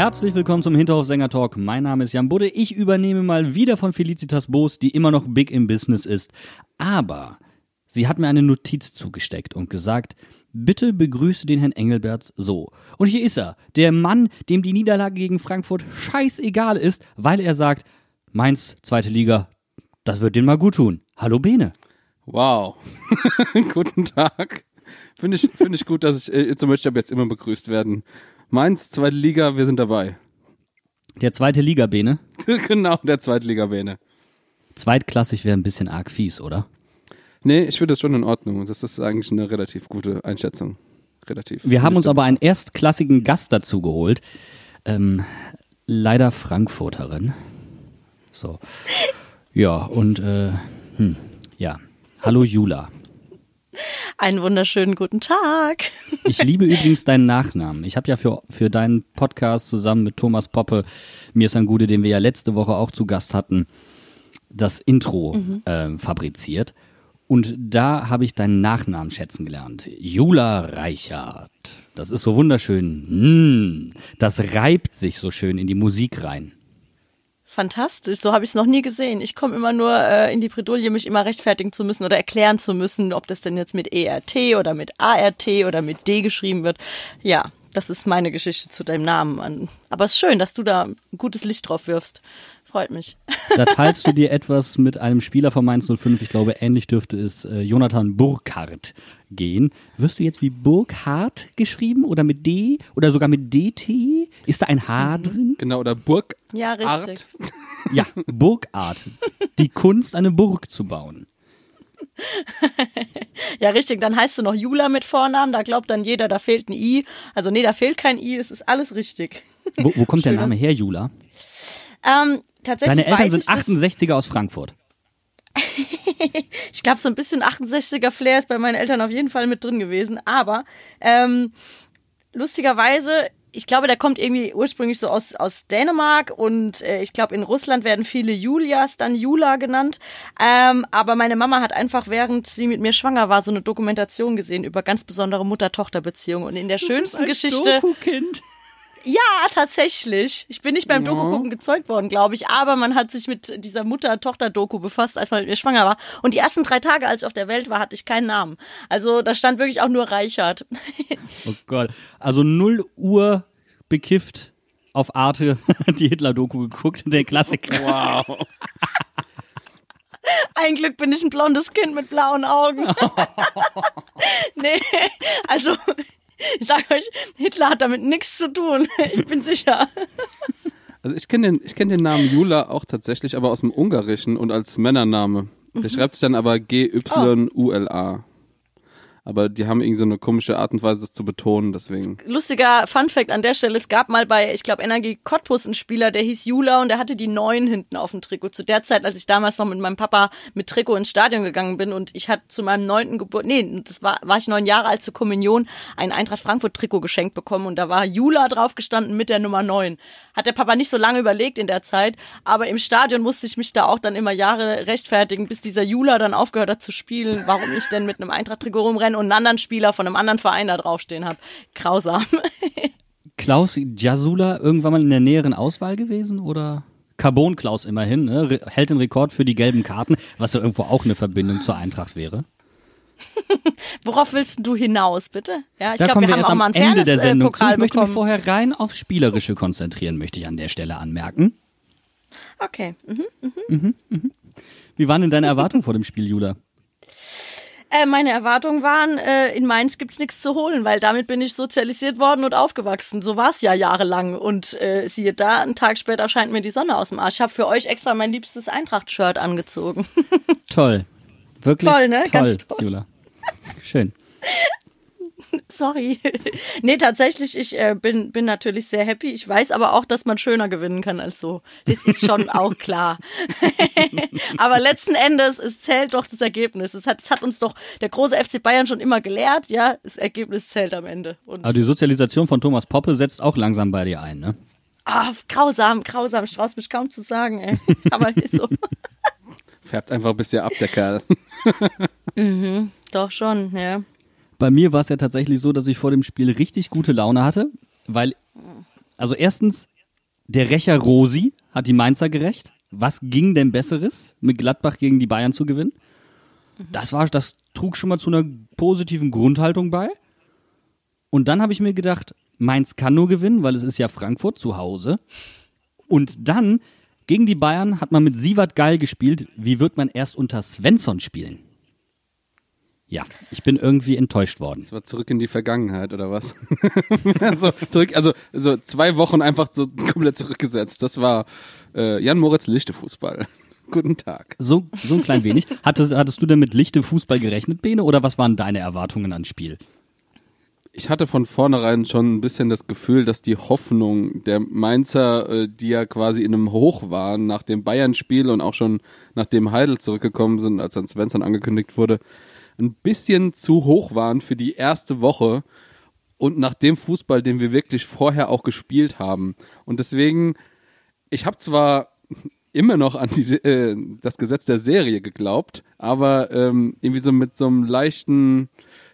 Herzlich willkommen zum Hinterhofsänger Talk. Mein Name ist Jan Budde. Ich übernehme mal wieder von Felicitas Boos, die immer noch big im Business ist. Aber sie hat mir eine Notiz zugesteckt und gesagt, bitte begrüße den Herrn Engelberts so. Und hier ist er, der Mann, dem die Niederlage gegen Frankfurt scheißegal ist, weil er sagt, Mainz, zweite Liga, das wird denen mal gut tun. Hallo Bene. Wow. Guten Tag. Finde ich, finde ich gut, dass ich, äh, zum Beispiel jetzt immer begrüßt werden. Mainz, zweite Liga, wir sind dabei. Der zweite Liga, Bene. genau, der Zweitliga-Bene. Zweitklassig wäre ein bisschen arg fies, oder? Nee, ich finde das schon in Ordnung. Das ist eigentlich eine relativ gute Einschätzung. Relativ. Wir haben uns aber einen erstklassigen Gast dazu geholt. Ähm, leider Frankfurterin. So. Ja, und äh, hm, ja. Hallo Jula. Einen wunderschönen guten Tag. Ich liebe übrigens deinen Nachnamen. Ich habe ja für, für deinen Podcast zusammen mit Thomas Poppe, mir ist ein Gute, den wir ja letzte Woche auch zu Gast hatten, das Intro äh, fabriziert. Und da habe ich deinen Nachnamen schätzen gelernt. Jula Reichert. Das ist so wunderschön. Mm, das reibt sich so schön in die Musik rein. Fantastisch, so habe ich es noch nie gesehen. Ich komme immer nur äh, in die Bredouille, mich immer rechtfertigen zu müssen oder erklären zu müssen, ob das denn jetzt mit ERT oder mit ART oder mit D geschrieben wird. Ja, das ist meine Geschichte zu deinem Namen. Aber es ist schön, dass du da ein gutes Licht drauf wirfst. Freut mich. Da teilst du dir etwas mit einem Spieler von Mainz 05. Ich glaube, ähnlich dürfte es äh, Jonathan Burkhardt gehen. Wirst du jetzt wie Burkhardt geschrieben oder mit D oder sogar mit DT? Ist da ein H drin? Genau, oder Burg. Ja, richtig. Ja, Burgart. Die Kunst, eine Burg zu bauen. Ja, richtig. Dann heißt du noch Jula mit Vornamen. Da glaubt dann jeder, da fehlt ein I. Also nee, da fehlt kein I. Es ist alles richtig. Wo, wo kommt der Schön, Name dass- her, Jula? Ähm, tatsächlich Deine Eltern weiß sind ich das- 68er aus Frankfurt. Ich glaube, so ein bisschen 68er Flair ist bei meinen Eltern auf jeden Fall mit drin gewesen. Aber ähm, lustigerweise, ich glaube, der kommt irgendwie ursprünglich so aus, aus Dänemark und äh, ich glaube, in Russland werden viele Julias dann Jula genannt. Ähm, aber meine Mama hat einfach, während sie mit mir schwanger war, so eine Dokumentation gesehen über ganz besondere Mutter-Tochter-Beziehungen. Und in der schönsten Geschichte. Doku-Kind. Ja, tatsächlich. Ich bin nicht beim Doku-Gucken gezeugt worden, glaube ich, aber man hat sich mit dieser Mutter-Tochter-Doku befasst, als man mit mir schwanger war. Und die ersten drei Tage, als ich auf der Welt war, hatte ich keinen Namen. Also da stand wirklich auch nur Reichert. Oh Gott. Also 0 Uhr bekifft auf Arte die Hitler-Doku geguckt, der Klassiker. Wow. Ein Glück bin ich ein blondes Kind mit blauen Augen. nee, also ich sage euch, Hitler hat damit nichts zu tun. Ich bin sicher. Also ich kenne den, ich kenn den Namen Jula auch tatsächlich, aber aus dem Ungarischen und als Männername. Der schreibt sich dann aber G-Y-U-L-A. Aber die haben irgendwie so eine komische Art und Weise, das zu betonen, deswegen. Lustiger Funfact an der Stelle, es gab mal bei, ich glaube, Energie Cottbus einen Spieler, der hieß Jula und der hatte die Neun hinten auf dem Trikot. Zu der Zeit, als ich damals noch mit meinem Papa mit Trikot ins Stadion gegangen bin und ich hatte zu meinem neunten Geburt, nee, das war, war ich neun Jahre alt zur Kommunion, ein Eintracht Frankfurt Trikot geschenkt bekommen und da war Jula drauf gestanden mit der Nummer neun. Hat der Papa nicht so lange überlegt in der Zeit, aber im Stadion musste ich mich da auch dann immer Jahre rechtfertigen, bis dieser Jula dann aufgehört hat zu spielen, warum ich denn mit einem Eintracht Trikot rumrenne und einen anderen Spieler von einem anderen Verein da draufstehen habe. Grausam. Klaus Jasula irgendwann mal in der näheren Auswahl gewesen oder? Carbon Klaus immerhin, ne? Hält den Rekord für die gelben Karten, was ja irgendwo auch eine Verbindung zur Eintracht wäre. Worauf willst du hinaus, bitte? Ja, ich glaube, wir wir haben auch mal einen Ende der Sendung zu. Fairness-Pokal Ich möchte mich bekommen. vorher rein aufs Spielerische konzentrieren, möchte ich an der Stelle anmerken. Okay. Mhm. Wie waren denn deine Erwartungen vor dem Spiel, Jula? Äh, meine Erwartungen waren, äh, in Mainz gibt's nichts zu holen, weil damit bin ich sozialisiert worden und aufgewachsen. So war's ja jahrelang. Und äh, siehe da, einen Tag später scheint mir die Sonne aus dem Arsch. Ich habe für euch extra mein liebstes Eintracht-Shirt angezogen. Toll. Wirklich Toll, ne? toll, Ganz toll. Jula. Schön. Sorry. nee, tatsächlich, ich äh, bin, bin natürlich sehr happy. Ich weiß aber auch, dass man schöner gewinnen kann als so. Das ist schon auch klar. aber letzten Endes, es zählt doch das Ergebnis. Es hat, es hat uns doch der große FC Bayern schon immer gelehrt, ja, das Ergebnis zählt am Ende. Und Aber die Sozialisation von Thomas Poppe setzt auch langsam bei dir ein, ne? ah, grausam, grausam, ich traust mich kaum zu sagen, ey. Aber ist so. Färbt einfach ein bisschen ab, der Kerl. doch schon, ja. Bei mir war es ja tatsächlich so, dass ich vor dem Spiel richtig gute Laune hatte, weil, also erstens, der Rächer Rosi hat die Mainzer gerecht. Was ging denn Besseres, mit Gladbach gegen die Bayern zu gewinnen? Das war, das trug schon mal zu einer positiven Grundhaltung bei. Und dann habe ich mir gedacht, Mainz kann nur gewinnen, weil es ist ja Frankfurt zu Hause. Und dann gegen die Bayern hat man mit Sievert geil gespielt. Wie wird man erst unter Svensson spielen? Ja, ich bin irgendwie enttäuscht worden. Das war zurück in die Vergangenheit, oder was? also, zurück, also so zwei Wochen einfach so komplett zurückgesetzt. Das war äh, Jan Moritz Lichte Fußball. Guten Tag. So, so ein klein wenig. Hattest, hattest du denn mit lichte Fußball gerechnet, Bene, oder was waren deine Erwartungen ans Spiel? Ich hatte von vornherein schon ein bisschen das Gefühl, dass die Hoffnung der Mainzer, äh, die ja quasi in einem Hoch waren nach dem Bayern-Spiel und auch schon nachdem Heidel zurückgekommen sind, als dann Svensson angekündigt wurde, ein bisschen zu hoch waren für die erste Woche und nach dem Fußball, den wir wirklich vorher auch gespielt haben. Und deswegen, ich habe zwar immer noch an die, äh, das Gesetz der Serie geglaubt, aber ähm, irgendwie so mit so einem leichten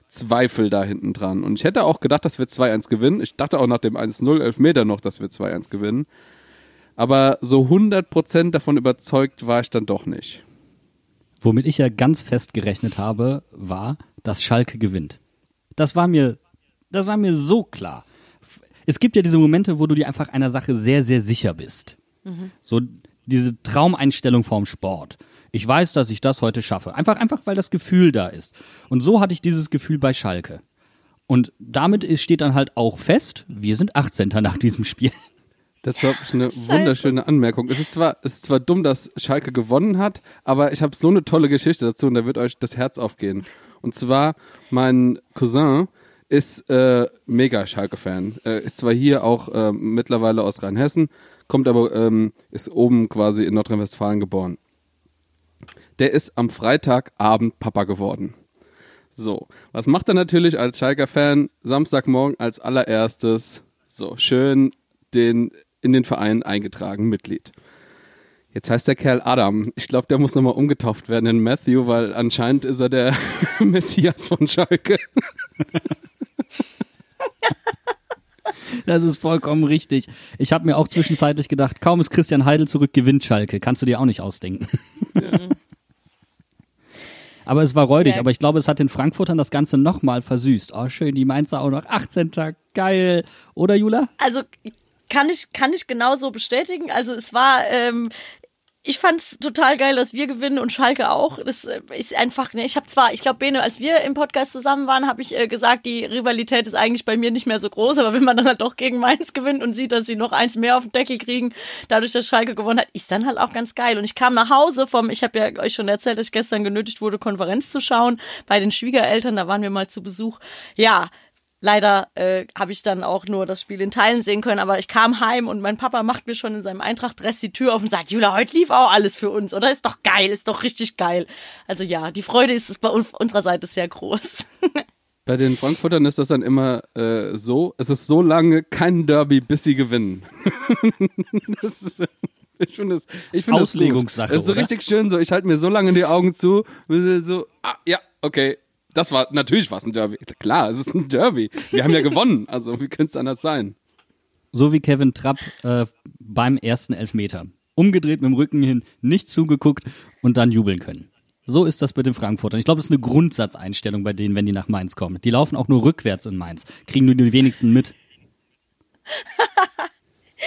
Zweifel da hinten dran. Und ich hätte auch gedacht, dass wir 2-1 gewinnen. Ich dachte auch nach dem 1-0 Elfmeter noch, dass wir 2-1 gewinnen. Aber so 100% davon überzeugt war ich dann doch nicht. Womit ich ja ganz fest gerechnet habe, war, dass Schalke gewinnt. Das war mir, das war mir so klar. Es gibt ja diese Momente, wo du dir einfach einer Sache sehr, sehr sicher bist. So diese Traumeinstellung vorm Sport. Ich weiß, dass ich das heute schaffe. Einfach, einfach, weil das Gefühl da ist. Und so hatte ich dieses Gefühl bei Schalke. Und damit steht dann halt auch fest, wir sind 18. nach diesem Spiel. Dazu habe ich eine wunderschöne Anmerkung. Es ist zwar, es ist zwar dumm, dass Schalke gewonnen hat, aber ich habe so eine tolle Geschichte dazu und da wird euch das Herz aufgehen. Und zwar, mein Cousin ist äh, mega Schalke-Fan. Äh, ist zwar hier auch äh, mittlerweile aus Rheinhessen, kommt aber, ähm, ist oben quasi in Nordrhein-Westfalen geboren. Der ist am Freitagabend Papa geworden. So, was macht er natürlich als Schalker-Fan Samstagmorgen als allererstes? So, schön den in den Verein eingetragen, Mitglied. Jetzt heißt der Kerl Adam. Ich glaube, der muss nochmal umgetauft werden in Matthew, weil anscheinend ist er der Messias von Schalke. Das ist vollkommen richtig. Ich habe mir auch zwischenzeitlich gedacht, kaum ist Christian Heidel zurück, gewinnt Schalke. Kannst du dir auch nicht ausdenken. aber es war räudig, Ja. aber ich glaube, es hat den Frankfurtern das Ganze nochmal versüßt. Oh, schön, die Mainzer auch noch 18. Geil. Oder, Jula? Also kann ich, kann ich genauso bestätigen. Also es war, ähm, ich fand's total geil, dass wir gewinnen und Schalke auch. Das äh, ist einfach, ne, ich habe zwar, ich glaube, Bene, als wir im Podcast zusammen waren, habe ich äh, gesagt, die Rivalität ist eigentlich bei mir nicht mehr so groß, aber wenn man dann halt doch gegen Mainz gewinnt und sieht, dass sie noch eins mehr auf den Deckel kriegen, dadurch, dass Schalke gewonnen hat, ist dann halt auch ganz geil. Und ich kam nach Hause vom, ich habe ja euch schon erzählt, dass ich gestern genötigt wurde, Konferenz zu schauen bei den Schwiegereltern, da waren wir mal zu Besuch. Ja, Leider äh, habe ich dann auch nur das Spiel in Teilen sehen können, aber ich kam heim und mein Papa macht mir schon in seinem Eintracht-Dress die Tür auf und sagt, Jula, heute lief auch alles für uns, oder? Ist doch geil, ist doch richtig geil. Also ja, die Freude ist bei uns- unserer Seite sehr groß. Bei den Frankfurtern ist das dann immer äh, so, es ist so lange kein Derby, bis sie gewinnen. das ist, ich finde das, ich finde das gut. Auslegungssache, Das ist so oder? richtig schön so, ich halte mir so lange die Augen zu, bis sie so, ah, ja, okay, das war, natürlich war es ein Derby. Klar, es ist ein Derby. Wir haben ja gewonnen, also wie könnte es anders sein? So wie Kevin Trapp äh, beim ersten Elfmeter. Umgedreht mit dem Rücken hin, nicht zugeguckt und dann jubeln können. So ist das mit den Frankfurtern. Ich glaube, das ist eine Grundsatzeinstellung bei denen, wenn die nach Mainz kommen. Die laufen auch nur rückwärts in Mainz, kriegen nur die wenigsten mit.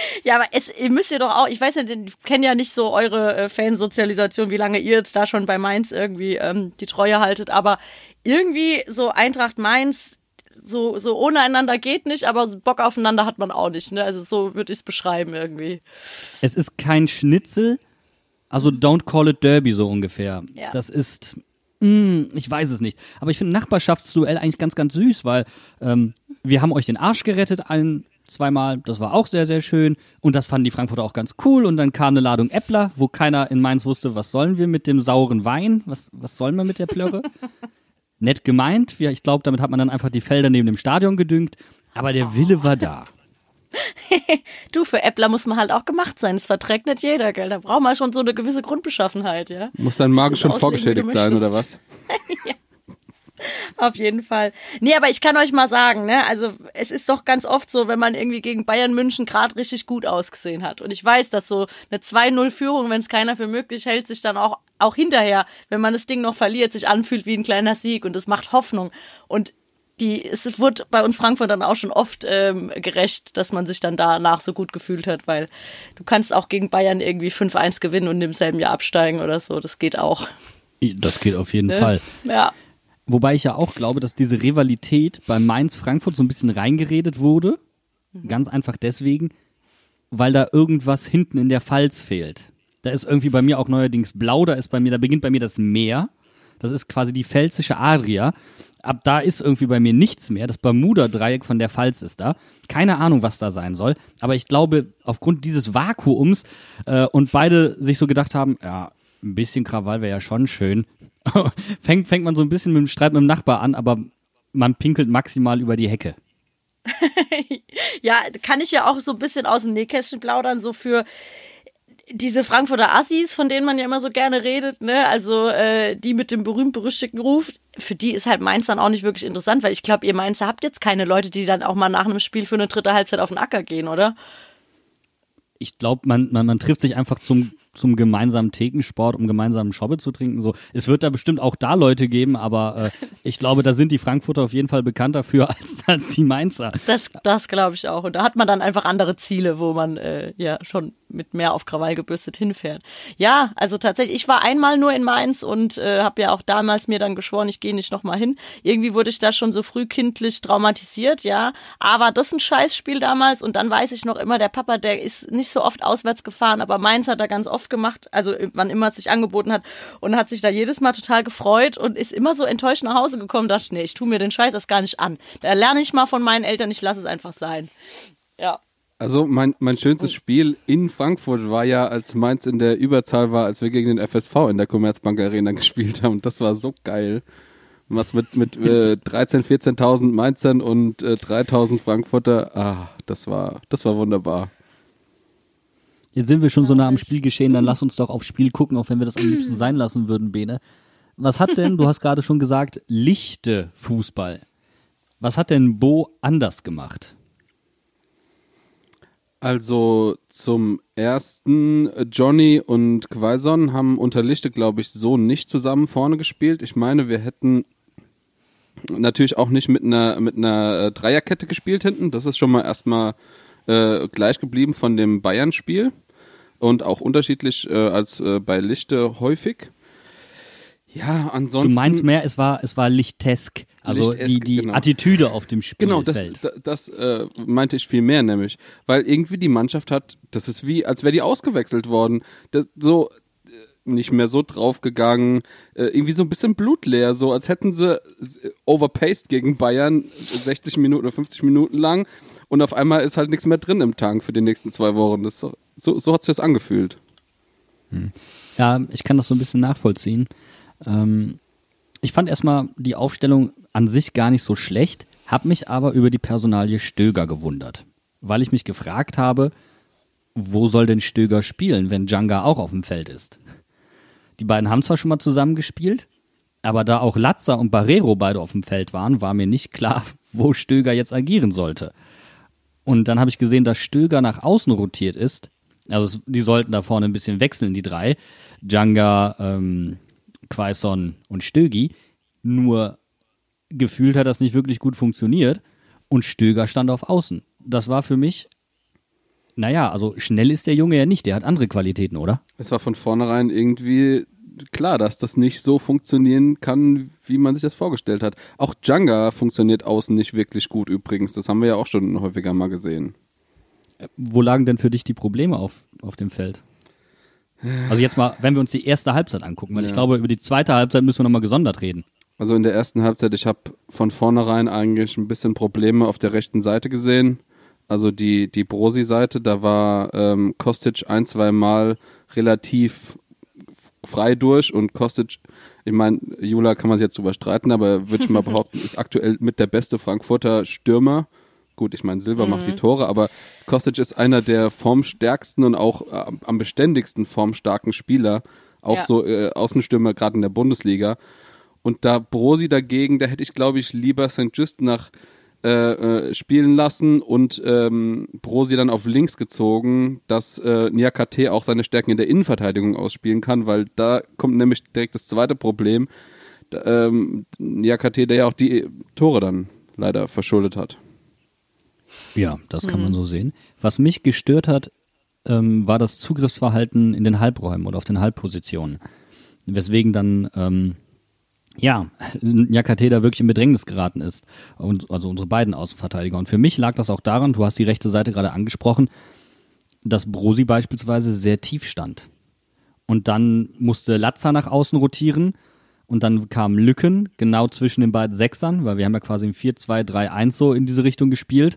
Ja, aber es, ihr müsst ja doch auch, ich weiß ja, ich kenne ja nicht so eure äh, Fansozialisation, wie lange ihr jetzt da schon bei Mainz irgendwie ähm, die Treue haltet, aber irgendwie so Eintracht Mainz, so, so ohne einander geht nicht, aber Bock aufeinander hat man auch nicht, ne? Also so würde ich es beschreiben irgendwie. Es ist kein Schnitzel, also don't call it Derby so ungefähr. Ja. Das ist, mh, ich weiß es nicht. Aber ich finde Nachbarschaftsduell eigentlich ganz, ganz süß, weil ähm, wir haben euch den Arsch gerettet ein, zweimal. Das war auch sehr, sehr schön. Und das fanden die Frankfurter auch ganz cool. Und dann kam eine Ladung Äppler, wo keiner in Mainz wusste, was sollen wir mit dem sauren Wein? Was, was sollen wir mit der Plörre? Nett gemeint. Ja, ich glaube, damit hat man dann einfach die Felder neben dem Stadion gedüngt. Aber der Wille war da. Du, für Äppler muss man halt auch gemacht sein. Das verträgt nicht jeder, gell? Da braucht man schon so eine gewisse Grundbeschaffenheit, ja. Muss dein Magen schon vorgeschädigt sein, oder was? Auf jeden Fall. Nee, aber ich kann euch mal sagen, ne, also es ist doch ganz oft so, wenn man irgendwie gegen Bayern München gerade richtig gut ausgesehen hat. Und ich weiß, dass so eine 2-0-Führung, wenn es keiner für möglich hält, sich dann auch, auch hinterher, wenn man das Ding noch verliert, sich anfühlt wie ein kleiner Sieg und das macht Hoffnung. Und die, es wurde bei uns Frankfurt dann auch schon oft ähm, gerecht, dass man sich dann danach so gut gefühlt hat, weil du kannst auch gegen Bayern irgendwie 5-1 gewinnen und im selben Jahr absteigen oder so. Das geht auch. Das geht auf jeden Ne? Fall. Ja. Wobei ich ja auch glaube, dass diese Rivalität bei Mainz-Frankfurt so ein bisschen reingeredet wurde. Ganz einfach deswegen, weil da irgendwas hinten in der Pfalz fehlt. Da ist irgendwie bei mir auch neuerdings blau, da ist bei mir, da beginnt bei mir das Meer. Das ist quasi die pfälzische Adria. Ab da ist irgendwie bei mir nichts mehr. Das Bermuda-Dreieck von der Pfalz ist da. Keine Ahnung, was da sein soll. Aber ich glaube, aufgrund dieses Vakuums äh, und beide sich so gedacht haben, ja, ein bisschen Krawall wäre ja schon schön. fängt, fängt man so ein bisschen mit dem Streit mit dem Nachbar an, aber man pinkelt maximal über die Hecke. Ja, kann ich ja auch so ein bisschen aus dem Nähkästchen plaudern, so für diese Frankfurter Assis, von denen man ja immer so gerne redet, ne? Also äh, die mit dem berühmt-berüchtigten Ruf, für die ist halt Mainz dann auch nicht wirklich interessant, weil ich glaube, ihr Mainzer habt jetzt keine Leute, die dann auch mal nach einem Spiel für eine dritte Halbzeit auf den Acker gehen, oder? Ich glaube, man, man, man trifft sich einfach zum, zum gemeinsamen Thekensport, um gemeinsamen Schobbe zu trinken. So, es wird da bestimmt auch da Leute geben, aber äh, ich glaube, da sind die Frankfurter auf jeden Fall bekannt dafür als, als die Mainzer. Das, das glaube ich auch. Und da hat man dann einfach andere Ziele, wo man äh, ja schon mit mehr auf Krawall gebürstet hinfährt. Ja, also tatsächlich, ich war einmal nur in Mainz und äh, habe ja auch damals mir dann geschworen, ich gehe nicht nochmal hin. Irgendwie wurde ich da schon so frühkindlich traumatisiert, ja. Aber das ist ein Scheißspiel damals und dann weiß ich noch immer, der Papa, der ist nicht so oft auswärts gefahren, aber Mainz hat er ganz oft gemacht, also wann immer es sich angeboten hat und hat sich da jedes Mal total gefreut und ist immer so enttäuscht nach Hause gekommen, dachte nee, ich tu mir den Scheiß erst gar nicht an. Da lerne ich mal von meinen Eltern, ich lasse es einfach sein. Ja. Also mein, mein schönstes Spiel in Frankfurt war ja, als Mainz in der Überzahl war, als wir gegen den FSV in der Commerzbank Arena gespielt haben. Und das war so geil. Was mit, mit äh, 13.000, 14.000 Mainzern und äh, 3.000 Frankfurter. Ah, das war, das war wunderbar. Jetzt sind wir schon so nah am Spiel geschehen, dann lass uns doch aufs Spiel gucken, auch wenn wir das am liebsten sein lassen würden, Bene. Was hat denn, du hast gerade schon gesagt, lichte Fußball. Was hat denn Bo anders gemacht? Also zum ersten, äh, Johnny und Quaison haben unter Lichte, glaube ich, so nicht zusammen vorne gespielt. Ich meine, wir hätten natürlich auch nicht mit einer, mit einer äh, Dreierkette gespielt hinten. Das ist schon mal erstmal äh, gleich geblieben von dem Bayern-Spiel und auch unterschiedlich äh, als äh, bei Lichte häufig. Ja, Du ansonsten. meinst mehr, es war, es war lichtesk. Also Lichtesk, die, die genau. Attitüde auf dem Spielfeld. Genau, das, das, das äh, meinte ich viel mehr nämlich. Weil irgendwie die Mannschaft hat, das ist wie, als wäre die ausgewechselt worden. Das, so äh, nicht mehr so draufgegangen, äh, irgendwie so ein bisschen blutleer, so als hätten sie overpaced gegen Bayern 60 Minuten oder 50 Minuten lang und auf einmal ist halt nichts mehr drin im Tank für die nächsten zwei Wochen. Das, so, so, so hat sich das angefühlt. Ja, ich kann das so ein bisschen nachvollziehen. Ähm, ich fand erstmal die Aufstellung an sich gar nicht so schlecht, habe mich aber über die Personalie Stöger gewundert, weil ich mich gefragt habe, wo soll denn Stöger spielen, wenn Djanga auch auf dem Feld ist? Die beiden haben zwar schon mal zusammen gespielt, aber da auch Latza und Barrero beide auf dem Feld waren, war mir nicht klar, wo Stöger jetzt agieren sollte. Und dann habe ich gesehen, dass Stöger nach außen rotiert ist. Also die sollten da vorne ein bisschen wechseln, die drei. Djanga, ähm, Quaison und Stögi. Nur gefühlt hat das nicht wirklich gut funktioniert und Stöger stand auf Außen. Das war für mich naja, also schnell ist der Junge ja nicht, der hat andere Qualitäten, oder? Es war von vornherein irgendwie klar, dass das nicht so funktionieren kann, wie man sich das vorgestellt hat. Auch Djanga funktioniert außen nicht wirklich gut übrigens. Das haben wir ja auch schon häufiger mal gesehen. Wo lagen denn für dich die Probleme auf, auf dem Feld? Also jetzt mal, wenn wir uns die erste Halbzeit angucken, weil Ja. ich glaube, über die zweite Halbzeit müssen wir nochmal gesondert reden. Also in der ersten Halbzeit, ich habe von vornherein eigentlich ein bisschen Probleme auf der rechten Seite gesehen. Also die, die Brosi-Seite, da war ähm, Kostic ein, zwei Mal relativ frei durch und Kostic, ich meine, Jula kann man sich jetzt drüber streiten, aber würde ich mal behaupten, ist aktuell mit der beste Frankfurter Stürmer. Gut, ich meine, Silva macht die Tore, aber Kostic ist einer der formstärksten und auch äh, am beständigsten formstarken Spieler, auch Ja. so äh, Außenstürmer gerade in der Bundesliga. Und da Brosi dagegen, da hätte ich, glaube ich, lieber St. Just nach äh, äh, spielen lassen und ähm, Brosi dann auf links gezogen, dass äh, Niakate auch seine Stärken in der Innenverteidigung ausspielen kann, weil da kommt nämlich direkt das zweite Problem. Ähm, Niakate, der ja auch die Tore dann leider verschuldet hat. Ja, das kann man so sehen. Was mich gestört hat, ähm, war das Zugriffsverhalten in den Halbräumen oder auf den Halbpositionen. Weswegen dann, ähm, ja, Nyakate da wirklich in Bedrängnis geraten ist. Und, also unsere beiden Außenverteidiger. Und für mich lag das auch daran, du hast die rechte Seite gerade angesprochen, dass Brosi beispielsweise sehr tief stand. Und dann musste Latza nach außen rotieren und dann kamen Lücken genau zwischen den beiden Sechsern, weil wir haben ja quasi im 4-2-3-1 so in diese Richtung gespielt.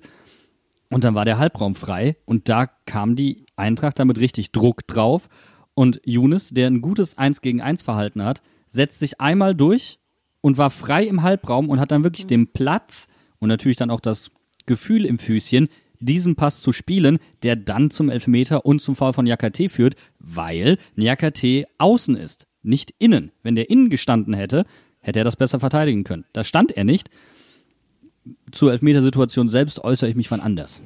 Und dann war der Halbraum frei und da kam die Eintracht damit richtig Druck drauf. Und Younes, der ein gutes 1 gegen 1 Verhalten hat, setzt sich einmal durch und war frei im Halbraum und hat dann wirklich den Platz und natürlich dann auch das Gefühl im Füßchen, diesen Pass zu spielen, der dann zum Elfmeter und zum Foul von Jakate führt, weil Jakate außen ist, nicht innen. Wenn der innen gestanden hätte, hätte er das besser verteidigen können. Da stand er nicht. Zur Elfmetersituation selbst äußere ich mich wann anders.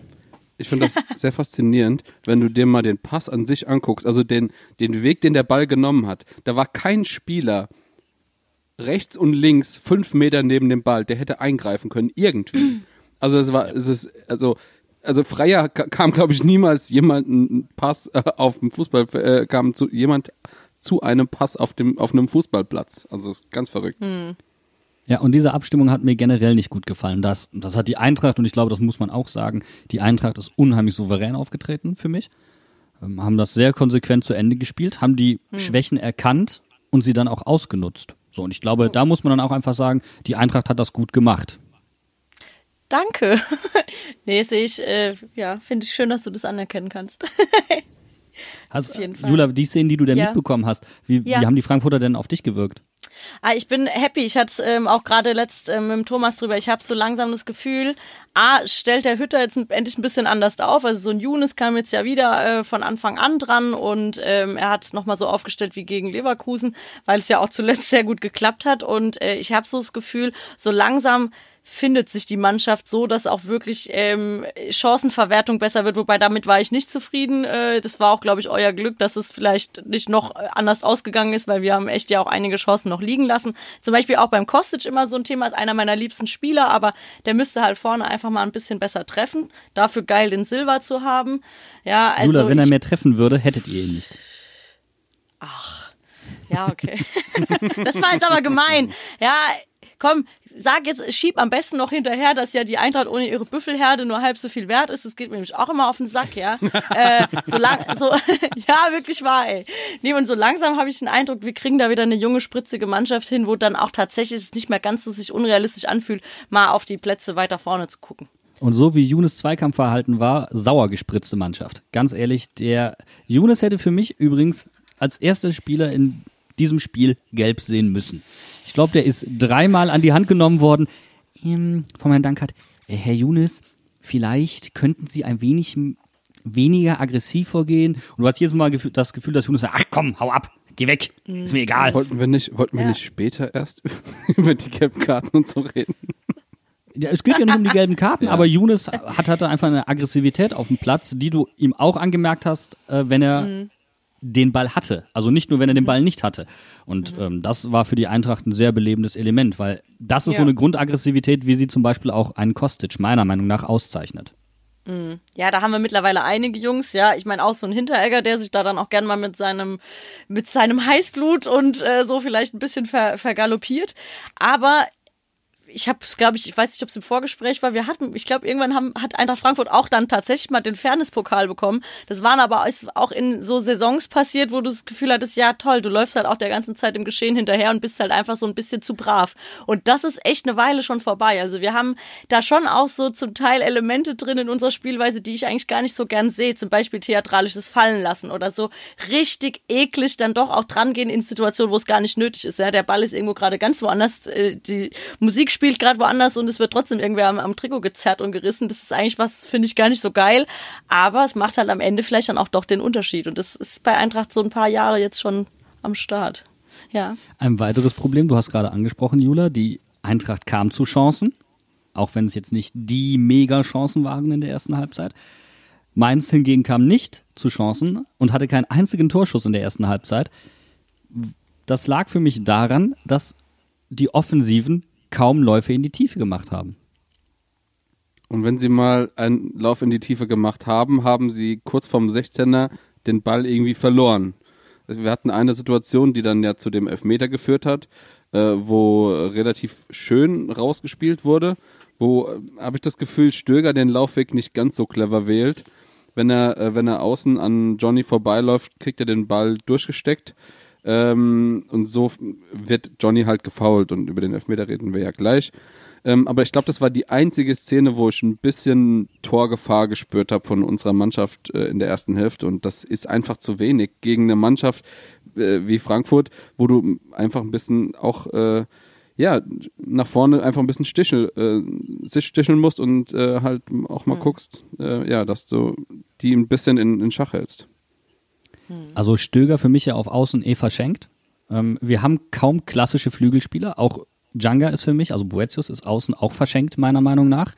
Ich finde das sehr faszinierend, wenn du dir mal den Pass an sich anguckst, also den, den Weg, den der Ball genommen hat. Da war kein Spieler rechts und links fünf Meter neben dem Ball, der hätte eingreifen können, irgendwie. Also es war, es ist, also, also freier ka- kam, glaube ich, niemals jemand ein Pass äh, auf dem Fußball, äh, kam zu jemand zu einem Pass auf dem, auf einem Fußballplatz. Also ganz verrückt. Ja, und diese Abstimmung hat mir generell nicht gut gefallen. Das, das hat die Eintracht, und ich glaube, das muss man auch sagen, die Eintracht ist unheimlich souverän aufgetreten für mich. Ähm, haben das sehr konsequent zu Ende gespielt, haben die Schwächen erkannt und sie dann auch ausgenutzt. So, und ich glaube, da muss man dann auch einfach sagen, die Eintracht hat das gut gemacht. Danke. nee, sehe ich, äh, ja, finde ich schön, dass du das anerkennen kannst. Hast, Auf jeden Fall. Jula, die Szenen, die du denn Ja. mitbekommen hast, wie, Ja. wie haben die Frankfurter denn auf dich gewirkt? Ah, ich bin happy. Ich hatte es ähm, auch gerade letzt ähm, mit Thomas drüber. Ich habe so langsam das Gefühl, A, stellt der Hütter jetzt endlich ein bisschen anders auf. Also so ein Younes kam jetzt ja wieder äh, von Anfang an dran und ähm, er hat es nochmal so aufgestellt wie gegen Leverkusen, weil es ja auch zuletzt sehr gut geklappt hat. Und äh, ich habe so das Gefühl, so langsam findet sich die Mannschaft so, dass auch wirklich ähm, Chancenverwertung besser wird. Wobei damit war ich nicht zufrieden. Äh, das war auch, glaube ich, euer Glück, dass es vielleicht nicht noch äh, anders ausgegangen ist, weil wir haben echt ja auch einige Chancen noch liegen lassen. Zum Beispiel auch beim Kostic immer so ein Thema, ist einer meiner liebsten Spieler, aber der müsste halt vorne einfach mal ein bisschen besser treffen. Dafür geil den Silber zu haben. Ja, also Jula, wenn er mehr treffen würde, hättet ihr ihn nicht. Ja, okay. das war jetzt aber gemein. Ja, komm, sag jetzt, schieb am besten noch hinterher, dass ja die Eintracht ohne ihre Büffelherde nur halb so viel wert ist. Das geht mir nämlich auch immer auf den Sack, ja. äh, so lang, so, ja, wirklich wahr, ey. Nee, und so langsam habe ich den Eindruck, wir kriegen da wieder eine junge, spritzige Mannschaft hin, wo dann auch tatsächlich es nicht mehr ganz so sich unrealistisch anfühlt, mal auf die Plätze weiter vorne zu gucken. Und so wie Younes Zweikampfverhalten war, sauer gespritzte Mannschaft. Ganz ehrlich, der Younes hätte für mich übrigens als erster Spieler in diesem Spiel gelb sehen müssen. Ich glaube, der ist dreimal an die Hand genommen worden. Ähm, von Herrn Dankert, äh, Herr Younes, vielleicht könnten Sie ein wenig weniger aggressiv vorgehen. Und du hast jedes Mal das Gefühl, dass Younes sagt, ach komm, hau ab, geh weg, ist mir egal. Wollten wir nicht, wollten wir Ja. nicht später erst über die gelben Karten und so reden? Ja, es geht ja nicht um die gelben Karten, Ja. aber Younes hat, hatte einfach eine Aggressivität auf dem Platz, die du ihm auch angemerkt hast, äh, wenn er den Ball hatte. Also nicht nur, wenn er den Ball nicht hatte. Und ähm, das war für die Eintracht ein sehr belebendes Element, weil das ist so Ja. eine Grundaggressivität, wie sie zum Beispiel auch einen Kostic meiner Meinung nach auszeichnet. Ja, da haben wir mittlerweile einige Jungs, ja. Ich meine auch so ein Hinteregger, der sich da dann auch gern mal mit seinem, mit seinem Heißblut und äh, so vielleicht ein bisschen ver, vergaloppiert. Aber ich habe es, glaube ich, ich weiß nicht, ob es im Vorgespräch war. Wir hatten, ich glaube, irgendwann haben, hat Eintracht Frankfurt auch dann tatsächlich mal den Fairness-Pokal bekommen. Das waren aber auch in so Saisons passiert, wo du das Gefühl hattest, ja toll, du läufst halt auch der ganzen Zeit im Geschehen hinterher und bist halt einfach so ein bisschen zu brav. Und das ist echt eine Weile schon vorbei. Also wir haben da schon auch so zum Teil Elemente drin in unserer Spielweise, die ich eigentlich gar nicht so gern sehe. Zum Beispiel theatralisches Fallen lassen oder so richtig eklig dann doch auch drangehen in Situationen, wo es gar nicht nötig ist. Ja, der Ball ist irgendwo gerade ganz woanders. Äh, die Musik spielt gerade woanders und es wird trotzdem irgendwer am, am Trikot gezerrt und gerissen. Das ist eigentlich was, finde ich gar nicht so geil. Aber es macht halt am Ende vielleicht dann auch doch den Unterschied. Und das ist bei Eintracht so ein paar Jahre jetzt schon am Start. Ja. Ein weiteres Problem, du hast gerade angesprochen, Jula, die Eintracht kam zu Chancen, auch wenn es jetzt nicht die Mega-Chancen waren in der ersten Halbzeit. Mainz hingegen kam nicht zu Chancen und hatte keinen einzigen Torschuss in der ersten Halbzeit. Das lag für mich daran, dass die Offensiven kaum Läufe in die Tiefe gemacht haben. Und wenn sie mal einen Lauf in die Tiefe gemacht haben, haben sie kurz vorm 16er den Ball irgendwie verloren. Also wir hatten eine Situation, die dann ja zu dem Elfmeter geführt hat, äh, wo relativ schön rausgespielt wurde, wo äh, habe ich das Gefühl, Stöger den Laufweg nicht ganz so clever wählt. Wenn er, äh, wenn er außen an Johnny vorbeiläuft, kriegt er den Ball durchgesteckt. Ähm, und so wird Johnny halt gefoult und über den Elfmeter reden wir ja gleich. Ähm, aber ich glaube, das war die einzige Szene, wo ich ein bisschen Torgefahr gespürt habe von unserer Mannschaft äh, in der ersten Hälfte. Und das ist einfach zu wenig gegen eine Mannschaft äh, wie Frankfurt, wo du einfach ein bisschen auch äh, ja, nach vorne einfach ein bisschen stichel, äh, sich sticheln musst und äh, halt auch mal mhm. guckst, äh, ja, dass du die ein bisschen in, in Schach hältst. Also Stöger für mich ja auf Außen eh verschenkt. Ähm, wir haben kaum klassische Flügelspieler. Auch Djanga ist für mich, also Boetius ist außen auch verschenkt, meiner Meinung nach.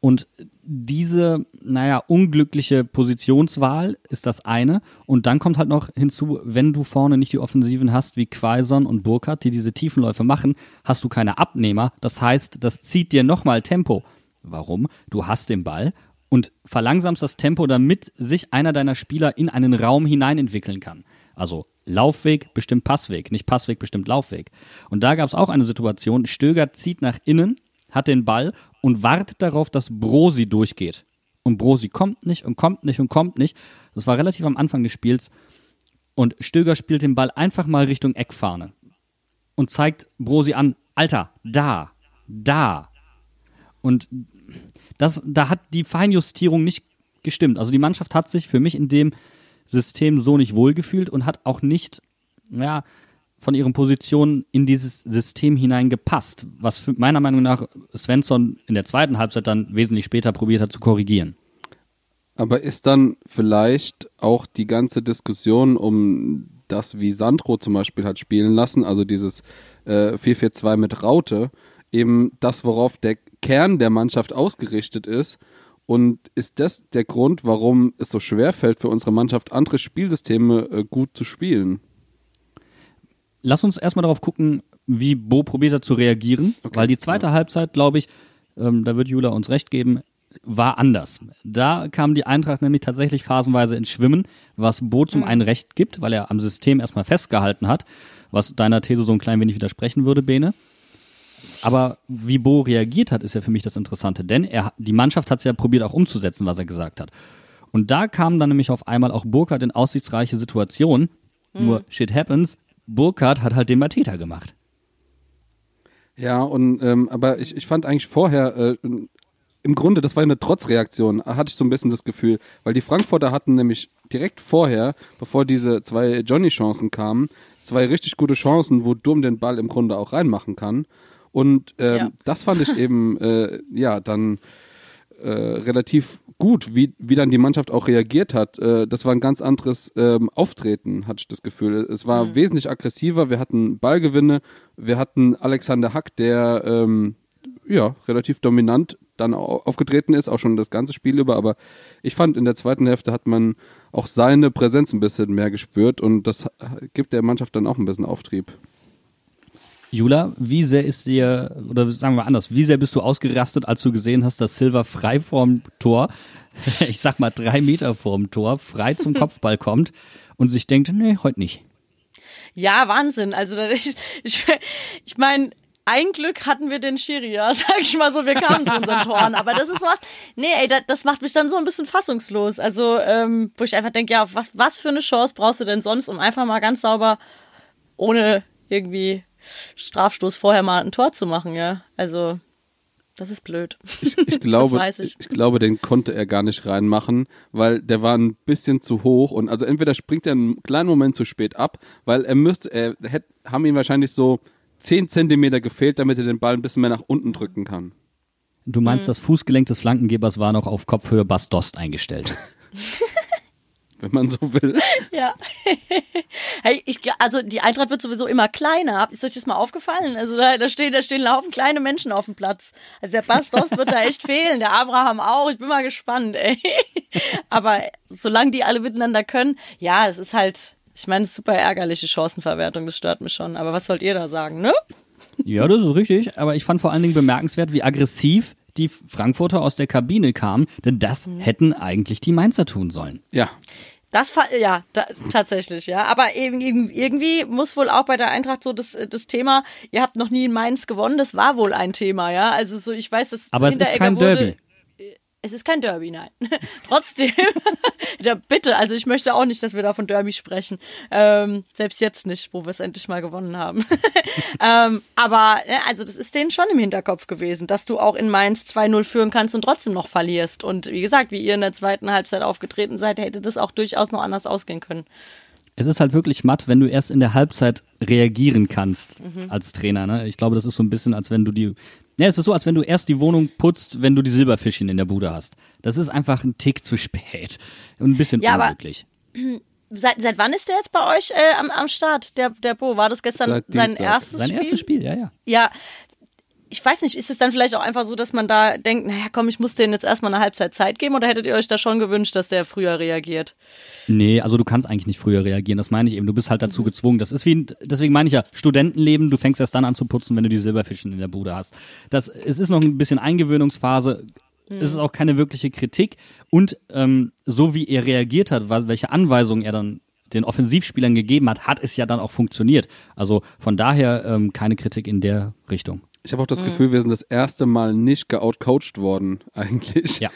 Und diese, naja, unglückliche Positionswahl ist das eine. Und dann kommt halt noch hinzu, wenn du vorne nicht die Offensiven hast wie Quaison und Burkhardt, die diese Tiefenläufe machen, hast du keine Abnehmer. Das heißt, das zieht dir nochmal Tempo. Warum? Du hast den Ball und verlangsamst das Tempo, damit sich einer deiner Spieler in einen Raum hinein entwickeln kann. Also Laufweg bestimmt Passweg, nicht Passweg bestimmt Laufweg. Und da gab es auch eine Situation, Stöger zieht nach innen, hat den Ball und wartet darauf, dass Brosi durchgeht. Und Brosi kommt nicht und kommt nicht und kommt nicht. Das war relativ am Anfang des Spiels. Und Stöger spielt den Ball einfach mal Richtung Eckfahne und zeigt Brosi an, Alter, da, da. Und das, da hat die Feinjustierung nicht gestimmt. Also die Mannschaft hat sich für mich in dem System so nicht wohlgefühlt und hat auch nicht, ja, von ihren Positionen in dieses System hineingepasst, was meiner Meinung nach Svensson in der zweiten Halbzeit dann wesentlich später probiert hat zu korrigieren. Aber ist dann vielleicht auch die ganze Diskussion um das, wie Sandro zum Beispiel hat spielen lassen, also dieses äh, 4-4-2 mit Raute, eben das, worauf der Kern der Mannschaft ausgerichtet ist. Und ist das der Grund, warum es so schwer fällt für unsere Mannschaft, andere Spielsysteme äh, gut zu spielen? Lass uns erstmal darauf gucken, wie Bo probiert hat zu reagieren, okay. weil die zweite ja. Halbzeit, glaube ich, ähm, da wird Jula uns recht geben, war anders. Da kam die Eintracht nämlich tatsächlich phasenweise ins Schwimmen, was Bo zum mhm. einen recht gibt, weil er am System erstmal festgehalten hat, was deiner These so ein klein wenig widersprechen würde, Bene. Aber wie Bo reagiert hat, ist ja für mich das Interessante, denn er, die Mannschaft hat es ja probiert auch umzusetzen, was er gesagt hat. Und da kam dann nämlich auf einmal auch Burkhardt in aussichtsreiche Situationen. Mhm. Nur shit happens, Burkhardt hat halt den Mateta gemacht. Ja, und ähm, aber ich, ich fand eigentlich vorher, äh, im Grunde, das war eine Trotzreaktion, hatte ich so ein bisschen das Gefühl, weil die Frankfurter hatten nämlich direkt vorher, bevor diese zwei Johnny-Chancen kamen, zwei richtig gute Chancen, wo Durm den Ball im Grunde auch reinmachen kann. Und ähm, ja. das fand ich eben, äh, ja, dann äh, relativ gut, wie, wie dann die Mannschaft auch reagiert hat. Äh, das war ein ganz anderes ähm, Auftreten, hatte ich das Gefühl. Es war mhm. wesentlich aggressiver, wir hatten Ballgewinne, wir hatten Alexander Hack, der ähm, ja, relativ dominant dann aufgetreten ist, auch schon das ganze Spiel über, aber ich fand, in der zweiten Hälfte hat man auch seine Präsenz ein bisschen mehr gespürt und das gibt der Mannschaft dann auch ein bisschen Auftrieb. Jula, wie sehr ist dir, oder sagen wir anders, wie sehr bist du ausgerastet, als du gesehen hast, dass Silva frei vorm Tor, ich sag mal drei Meter vorm Tor, frei zum Kopfball kommt und sich denkt, nee, heute nicht. Ja, Wahnsinn. Also ich, ich, ich meine, ein Glück hatten wir den Schiri, ja, sag ich mal so, wir kamen zu unseren Toren. Aber das ist sowas, nee, ey, das, das macht mich dann so ein bisschen fassungslos. Also, ähm, wo ich einfach denke, ja, was, was für eine Chance brauchst du denn sonst, um einfach mal ganz sauber, ohne irgendwie Strafstoß vorher mal ein Tor zu machen, ja. Also, das ist blöd. Ich, ich glaube, weiß ich. ich glaube, den konnte er gar nicht reinmachen, weil der war ein bisschen zu hoch und also entweder springt er einen kleinen Moment zu spät ab, weil er müsste, er hätte, haben ihn wahrscheinlich so 10 Zentimeter gefehlt, damit er den Ball ein bisschen mehr nach unten drücken kann. Du meinst, das Fußgelenk des Flankengebers war noch auf Kopfhöhe Bas Dost eingestellt. Wenn man so will. Ja. hey, ich, also die Eintracht wird sowieso immer kleiner. Ist euch das mal aufgefallen? Also da, da stehen, da stehen Laufen kleine Menschen auf dem Platz. Also der Bastos wird da echt fehlen, der Abraham auch. Ich bin mal gespannt, ey. Aber solange die alle miteinander können, ja, es ist halt, ich meine, super ärgerliche Chancenverwertung, das stört mich schon. Aber was sollt ihr da sagen, ne? Ja, das ist richtig, aber ich fand vor allen Dingen bemerkenswert, wie aggressiv die Frankfurter aus der Kabine kamen, denn das hätten eigentlich die Mainzer tun sollen. Ja. Das fa- ja, da, tatsächlich, ja. Aber eben, irgendwie muss wohl auch bei der Eintracht so das, das Thema, ihr habt noch nie in Mainz gewonnen, das war wohl ein Thema, ja. Also so, ich weiß, dass Aber es ist kein wurde, Derby. Es ist kein Derby, nein. Trotzdem, ja, bitte, also ich möchte auch nicht, dass wir da von Derby sprechen. Ähm, selbst jetzt nicht, wo wir es endlich mal gewonnen haben. ähm, aber, also das ist denen schon im Hinterkopf gewesen, dass du auch in Mainz 2-0 führen kannst und trotzdem noch verlierst. Und wie gesagt, wie ihr in der zweiten Halbzeit aufgetreten seid, hätte das auch durchaus noch anders ausgehen können. Es ist halt wirklich matt, wenn du erst in der Halbzeit reagieren kannst als Trainer. Ne? Ich glaube, das ist so ein bisschen, als wenn du die. Ja, es ist so, als wenn du erst die Wohnung putzt, wenn du die Silberfischchen in der Bude hast. Das ist einfach ein Tick zu spät und ein bisschen Ja, aber- unglücklich. Seit, seit wann ist der jetzt bei euch äh, am, am Start, der, der Bo? War das gestern Seit sein Dienstag. erstes Sein Spiel? erstes Spiel, ja, ja. Ja, ich weiß nicht, ist es dann vielleicht auch einfach so, dass man da denkt, naja, komm, ich muss denen jetzt erstmal eine Halbzeit Zeit geben oder hättet ihr euch da schon gewünscht, dass der früher reagiert? Nee, also du kannst eigentlich nicht früher reagieren, das meine ich eben. Du bist halt dazu gezwungen. Das ist wie, deswegen meine ich ja, Studentenleben, du fängst erst dann an zu putzen, wenn du die Silberfischen in der Bude hast. Das, es ist noch ein bisschen Eingewöhnungsphase. Es ist auch keine wirkliche Kritik. Und ähm, so wie er reagiert hat, welche Anweisungen er dann den Offensivspielern gegeben hat, hat es ja dann auch funktioniert. Also von daher ähm, keine Kritik in der Richtung. Ich habe auch das Gefühl, wir sind das erste Mal nicht geoutcoached worden, eigentlich. Ja.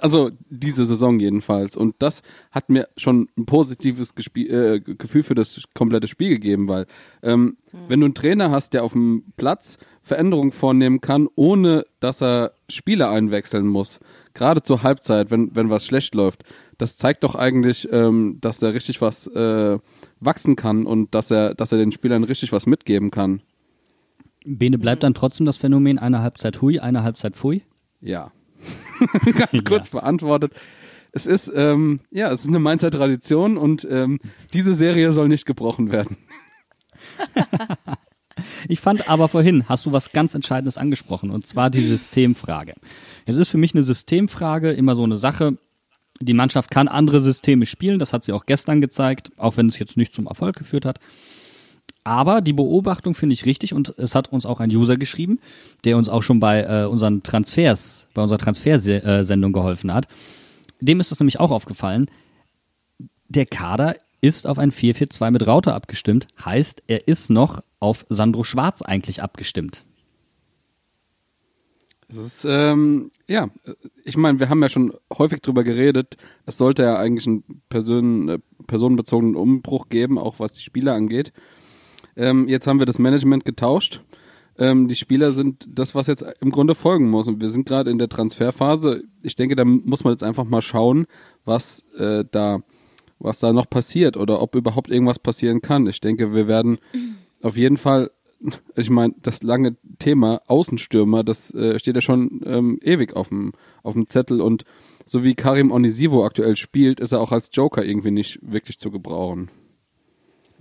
Also diese Saison jedenfalls. Und das hat mir schon ein positives Gespie äh, Gefühl für das komplette Spiel gegeben, weil ähm, wenn du einen Trainer hast, der auf dem Platz Veränderungen vornehmen kann, ohne dass er Spieler einwechseln muss, gerade zur Halbzeit, wenn, wenn was schlecht läuft, das zeigt doch eigentlich, ähm, dass er richtig was äh, wachsen kann und dass er, dass er den Spielern richtig was mitgeben kann. Bene bleibt dann trotzdem das Phänomen eine Halbzeit hui, eine Halbzeit pfui. Ja. Ganz kurz beantwortet. Es ist, ähm, ja, es ist eine Mainzer Tradition und ähm, diese Serie soll nicht gebrochen werden. Ich fand aber vorhin, hast du was ganz Entscheidendes angesprochen, und zwar die Systemfrage. Es ist für mich eine Systemfrage immer so eine Sache. Die Mannschaft kann andere Systeme spielen, das hat sie auch gestern gezeigt, auch wenn es jetzt nicht zum Erfolg geführt hat. Aber die Beobachtung finde ich richtig und es hat uns auch ein User geschrieben, der uns auch schon bei äh, unseren Transfers, bei unserer Transfersendung geholfen hat. Dem ist es nämlich auch aufgefallen, der Kader ist auf ein 4-4-2 mit Raute abgestimmt, heißt, er ist noch auf Sandro Schwarz eigentlich abgestimmt. Es ist, ähm, ja, ich meine, wir haben ja schon häufig drüber geredet, es sollte ja eigentlich einen Person, äh, personenbezogenen Umbruch geben, auch was die Spieler angeht. Ähm, jetzt haben wir das Management getauscht. Ähm, die Spieler sind das, was jetzt im Grunde folgen muss. Und wir sind gerade in der Transferphase. Ich denke, da muss man jetzt einfach mal schauen, was äh, da, was da noch passiert oder ob überhaupt irgendwas passieren kann. Ich denke, wir werden auf jeden Fall, ich meine, das lange Thema Außenstürmer, das äh, steht ja schon ähm, ewig auf dem auf dem Zettel und so wie Karim Onisivo aktuell spielt, ist er auch als Joker irgendwie nicht wirklich zu gebrauchen.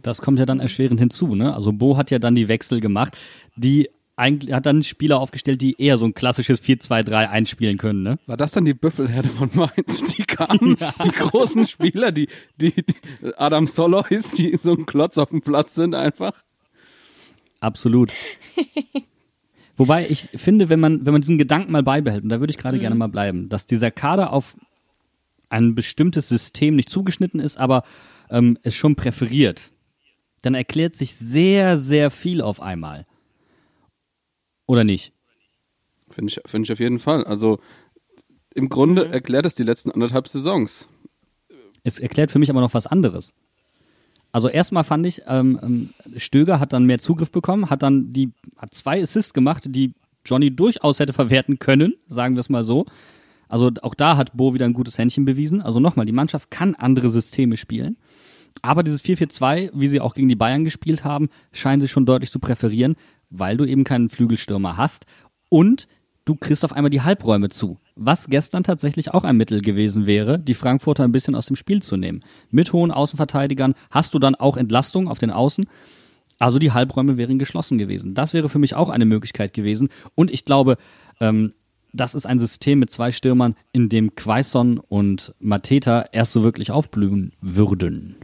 Das kommt ja dann erschwerend hinzu, ne? Also Bo hat ja dann die Wechsel gemacht, die eigentlich hat dann Spieler aufgestellt, die eher so ein klassisches 4-2-3 einspielen können, ne? War das dann die Büffelherde von Mainz? Die kamen, die großen Spieler, die, die, die Adam Solois, die so ein Klotz auf dem Platz sind einfach. Absolut. Wobei ich finde, wenn man, wenn man diesen Gedanken mal beibehält, und da würde ich gerade gerne mal bleiben, dass dieser Kader auf ein bestimmtes System nicht zugeschnitten ist, aber ähm, es schon präferiert, dann erklärt sich sehr, sehr viel auf einmal. Oder nicht? Finde ich, finde ich auf jeden Fall. Also im Grunde erklärt es die letzten anderthalb Saisons. Es erklärt für mich aber noch was anderes. Also erstmal fand ich, ähm, ähm, Stöger hat dann mehr Zugriff bekommen, hat dann die, hat zwei Assists gemacht, die Johnny durchaus hätte verwerten können, sagen wir es mal so. Also auch da hat Bo wieder ein gutes Händchen bewiesen. Also nochmal, die Mannschaft kann andere Systeme spielen. Aber dieses 4-4-2, wie sie auch gegen die Bayern gespielt haben, scheinen sie schon deutlich zu präferieren, weil du eben keinen Flügelstürmer hast. Und du kriegst auf einmal die Halbräume zu. Was gestern tatsächlich auch ein Mittel gewesen wäre, die Frankfurter ein bisschen aus dem Spiel zu nehmen. Mit hohen Außenverteidigern hast du dann auch Entlastung auf den Außen. Also die Halbräume wären geschlossen gewesen. Das wäre für mich auch eine Möglichkeit gewesen. Und ich glaube, ähm, das ist ein System mit zwei Stürmern, in dem Quaison und Mateta erst so wirklich aufblühen würden.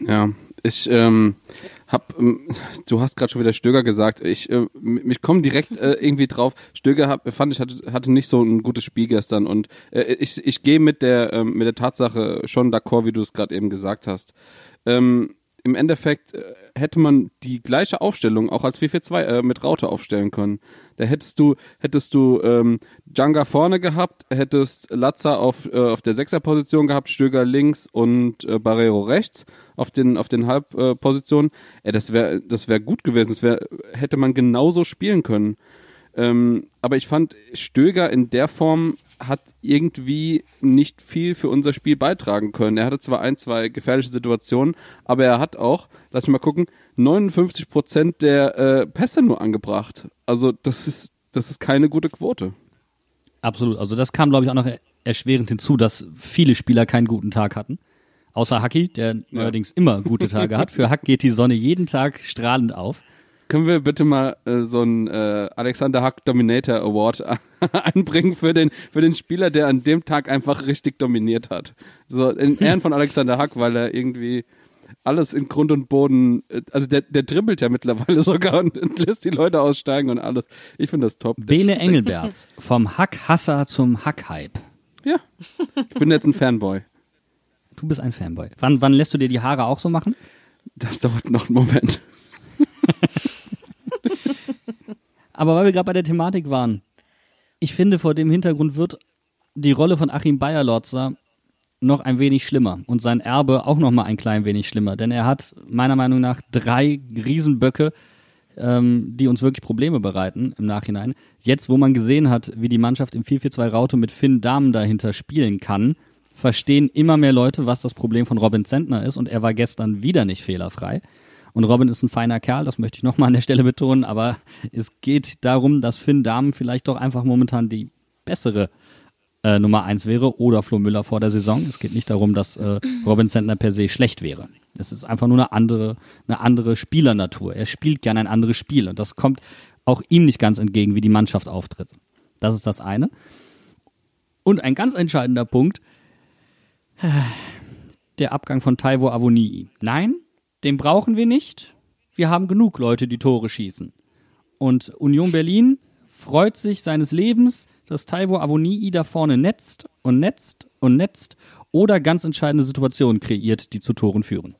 Ja, ich ähm, hab, ähm, du hast gerade schon wieder Stöger gesagt. Ich äh, mich komme direkt äh, irgendwie drauf. Stöger hab, fand ich hatte, hatte nicht so ein gutes Spiel gestern und äh, ich ich gehe mit der ähm, mit der Tatsache schon d'accord, wie du es gerade eben gesagt hast. Ähm, im Endeffekt äh, hätte man die gleiche Aufstellung auch als 4-4-2 äh, mit Raute aufstellen können. Da hättest du, hättest du ähm, Djanga vorne gehabt, hättest Latza auf, äh, auf der Sechserposition gehabt, Stöger links und äh, Barrero rechts auf den, auf den Halbpositionen. Äh, das wäre das wär gut gewesen. Das wär, hätte man genauso spielen können. Ähm, aber ich fand, Stöger in der Form hat irgendwie nicht viel für unser Spiel beitragen können. Er hatte zwar ein, zwei gefährliche Situationen, aber er hat auch, lass mich mal gucken, 59 Prozent der äh, Pässe nur angebracht. Also das ist, das ist keine gute Quote. Absolut. Also das kam, glaube ich, auch noch erschwerend hinzu, dass viele Spieler keinen guten Tag hatten. Außer Haki, der Ja. allerdings immer gute Tage hat. Für Hack geht die Sonne jeden Tag strahlend auf. Können wir bitte mal äh, so einen äh, Alexander Hack Dominator Award einbringen für den, für den Spieler, der an dem Tag einfach richtig dominiert hat? So in Ehren von Alexander Hack, weil er irgendwie alles in Grund und Boden, äh, also der, der dribbelt ja mittlerweile sogar und, und lässt die Leute aussteigen und alles. Ich finde das top. Bene Engelberts, vom Hackhasser zum Hackhype. Ja, ich bin jetzt ein Fanboy. Du bist ein Fanboy. Wann, wann lässt du dir die Haare auch so machen? Das dauert noch einen Moment. Aber weil wir gerade bei der Thematik waren, ich finde, vor dem Hintergrund wird die Rolle von Achim Bayerlotzer noch ein wenig schlimmer und sein Erbe auch noch mal ein klein wenig schlimmer, denn er hat meiner Meinung nach drei Riesenböcke, ähm, die uns wirklich Probleme bereiten im Nachhinein. Jetzt, wo man gesehen hat, wie die Mannschaft im 4-4-2 Raute mit Finn Dahmen dahinter spielen kann, verstehen immer mehr Leute, was das Problem von Robin Zentner ist und er war gestern wieder nicht fehlerfrei. Und Robin ist ein feiner Kerl, das möchte ich nochmal an der Stelle betonen, aber es geht darum, dass Finn Dahmen vielleicht doch einfach momentan die bessere äh, Nummer eins wäre oder Flo Müller vor der Saison. Es geht nicht darum, dass äh, Robin Zentner per se schlecht wäre. Es ist einfach nur eine andere, eine andere Spielernatur. Er spielt gerne ein anderes Spiel und das kommt auch ihm nicht ganz entgegen, wie die Mannschaft auftritt. Das ist das eine. Und ein ganz entscheidender Punkt, der Abgang von Taiwo Avonii. Nein, den brauchen wir nicht. Wir haben genug Leute, die Tore schießen. Und Union Berlin freut sich seines Lebens, dass Taiwo Avonii da vorne netzt und netzt und netzt oder ganz entscheidende Situationen kreiert, die zu Toren führen.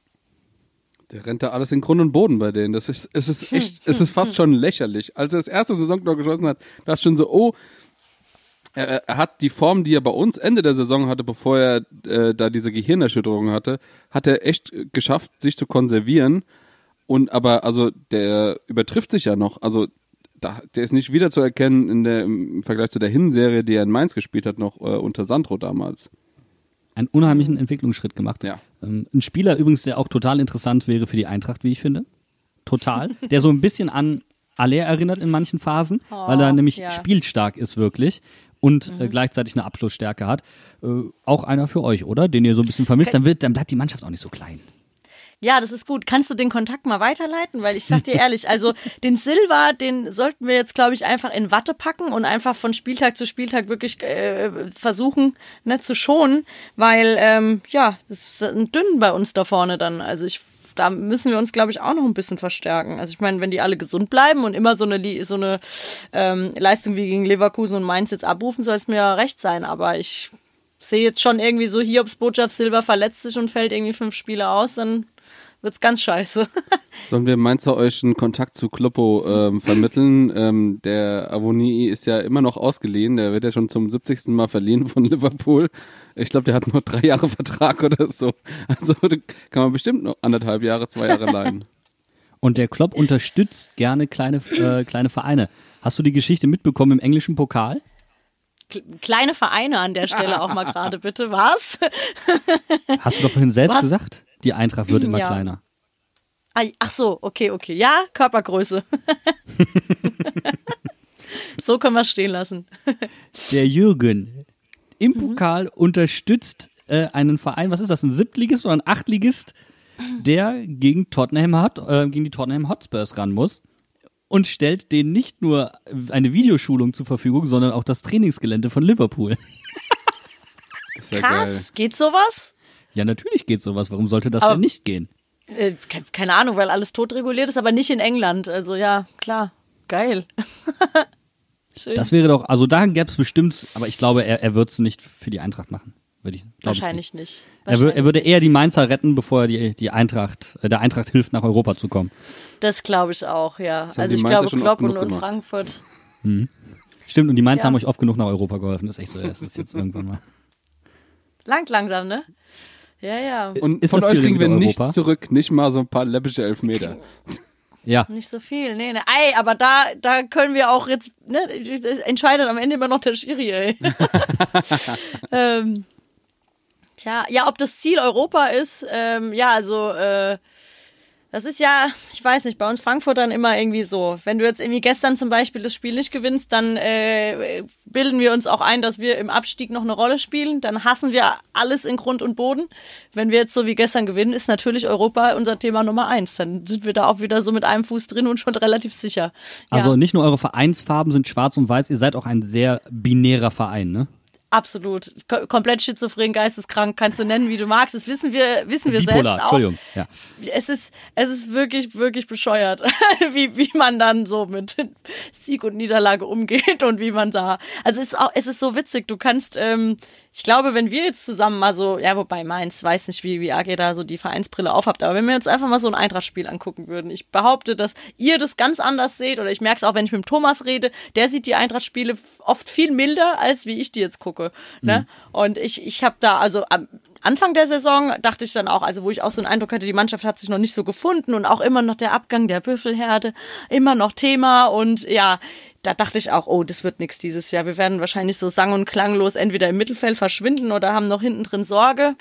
Der rennt da alles in Grund und Boden bei denen. Das ist, es ist echt, es ist fast schon lächerlich. Als er das erste Saisontor geschossen hat, da ist schon so, oh, er, er hat die Form, die er bei uns Ende der Saison hatte, bevor er äh, da diese Gehirnerschütterung hatte, hat er echt geschafft, sich zu konservieren. Und aber, also, der übertrifft sich ja noch. Also, da, der ist nicht wieder zu erkennen in der, im Vergleich zu der Hinserie, die er in Mainz gespielt hat, noch äh, unter Sandro damals. Einen unheimlichen Entwicklungsschritt gemacht. Ja. Ähm, ein Spieler übrigens, der auch total interessant wäre für die Eintracht, wie ich finde. Total. Der so ein bisschen an Aller erinnert in manchen Phasen, weil er nämlich ja. spielstark ist wirklich und äh, gleichzeitig eine Abschlussstärke hat. Äh, auch einer für euch, oder? Den ihr so ein bisschen vermisst, dann wird, dann bleibt die Mannschaft auch nicht so klein. Ja, das ist gut. Kannst du den Kontakt mal weiterleiten? Weil ich sag dir ehrlich, also den Silva, den sollten wir jetzt, glaube ich, einfach in Watte packen und einfach von Spieltag zu Spieltag wirklich äh, versuchen, ne, zu schonen, weil ähm, ja, das ist ein dünn bei uns da vorne dann. Also ich da müssen wir uns, glaube ich, auch noch ein bisschen verstärken. Also ich meine, wenn die alle gesund bleiben und immer so eine, so eine ähm, Leistung wie gegen Leverkusen und Mainz jetzt abrufen, soll es mir ja recht sein. Aber ich sehe jetzt schon irgendwie so, Hiobs Botschaft Silber verletzt sich und fällt irgendwie fünf Spiele aus, dann wird's ganz scheiße. Sollen wir Mainzer euch einen Kontakt zu Kloppo ähm, vermitteln? Ähm, der Avoni ist ja immer noch ausgeliehen. Der wird ja schon zum 70. Mal verliehen von Liverpool. Ich glaube, der hat nur drei Jahre Vertrag oder so. Also da kann man bestimmt noch anderthalb Jahre, zwei Jahre leihen. Und der Klopp unterstützt gerne kleine, äh, kleine Vereine. Hast du die Geschichte mitbekommen im englischen Pokal? Kleine Vereine an der Stelle auch mal gerade, bitte. Was? Hast du doch vorhin selbst Was? gesagt? Die Eintracht wird immer Ja. kleiner. Ah, Ach so, okay, okay. Ja, Körpergröße. so können wir es stehen lassen. Der Jürgen im Mhm. Pokal unterstützt äh, einen Verein, was ist das, ein Siebtligist oder ein Achtligist, der gegen Tottenham Hot, äh, gegen die Tottenham Hotspurs ran muss und stellt denen nicht nur eine Videoschulung zur Verfügung, sondern auch das Trainingsgelände von Liverpool. Ja Krass, geil. geht sowas? Ja, natürlich geht sowas. Warum sollte das Aber- denn nicht gehen? Äh, ke- keine Ahnung, weil alles totreguliert ist, aber nicht in England. Also ja, klar. Geil. Schön. Das wäre doch, also da gäbe es bestimmt, aber ich glaube, er, er wird es nicht für die Eintracht machen. Würde ich, glaub ich Wahrscheinlich nicht. nicht. Er, wür- er Wahrscheinlich würde nicht. eher die Mainzer retten, bevor er die, die Eintracht, äh, der Eintracht hilft, nach Europa zu kommen. Das glaube ich auch, ja. haben Also ich Mainzer glaube, Klopp und, und. Frankfurt. Stimmt, und die Mainzer Tja. haben euch oft genug nach Europa geholfen. Das ist echt so. Das ist jetzt irgendwann mal. Langt langsam, ne? Ja, ja. Und Ist von das euch kriegen wir nichts zurück, nicht mal so ein paar läppische Elfmeter. Ja, Nicht so viel, nee, nee. Ey, aber da, da können wir auch jetzt, ne, das entscheidet am Ende immer noch der Schiri, ey. ähm, tja, ja, ob das Ziel Europa ist, ähm, ja, also, äh, das ist ja, ich weiß nicht, bei uns Frankfurtern immer irgendwie so. Wenn du jetzt irgendwie gestern zum Beispiel das Spiel nicht gewinnst, dann äh, bilden wir uns auch ein, dass wir im Abstieg noch eine Rolle spielen. Dann hassen wir alles in Grund und Boden. Wenn wir jetzt so wie gestern gewinnen, ist natürlich Europa unser Thema Nummer eins. Dann sind wir da auch wieder so mit einem Fuß drin und schon relativ sicher. also ja, nicht nur eure Vereinsfarben sind schwarz und weiß, ihr seid auch ein sehr binärer Verein, ne? Absolut. Ko komplett schizophren, geisteskrank, kannst du nennen, wie du magst. Das wissen wir, wissen wir Bipolar, selbst auch. Entschuldigung. Ja. es ist, es ist wirklich, wirklich bescheuert, wie, wie man dann so mit Sieg und Niederlage umgeht und wie man da. Also es ist auch, es ist so witzig. Du kannst, ähm, ich glaube, wenn wir jetzt zusammen mal so, ja, wobei Mainz, weiß nicht, wie, wie arg ihr da so die Vereinsbrille aufhabt, aber wenn wir uns einfach mal so ein Eintracht-Spiel angucken würden, ich behaupte, dass ihr das ganz anders seht, oder ich merke es auch, wenn ich mit dem Thomas rede, der sieht die Eintracht-Spiele oft viel milder, als wie ich die jetzt gucke. Ne? Und ich, ich habe da, also am Anfang der Saison dachte ich dann auch, also wo ich auch so einen Eindruck hatte, die Mannschaft hat sich noch nicht so gefunden und auch immer noch der Abgang der Büffelherde, immer noch Thema und ja, da dachte ich auch, oh, das wird nichts dieses Jahr. Wir werden wahrscheinlich so sang- und klanglos entweder im Mittelfeld verschwinden oder haben noch hinten drin Sorge.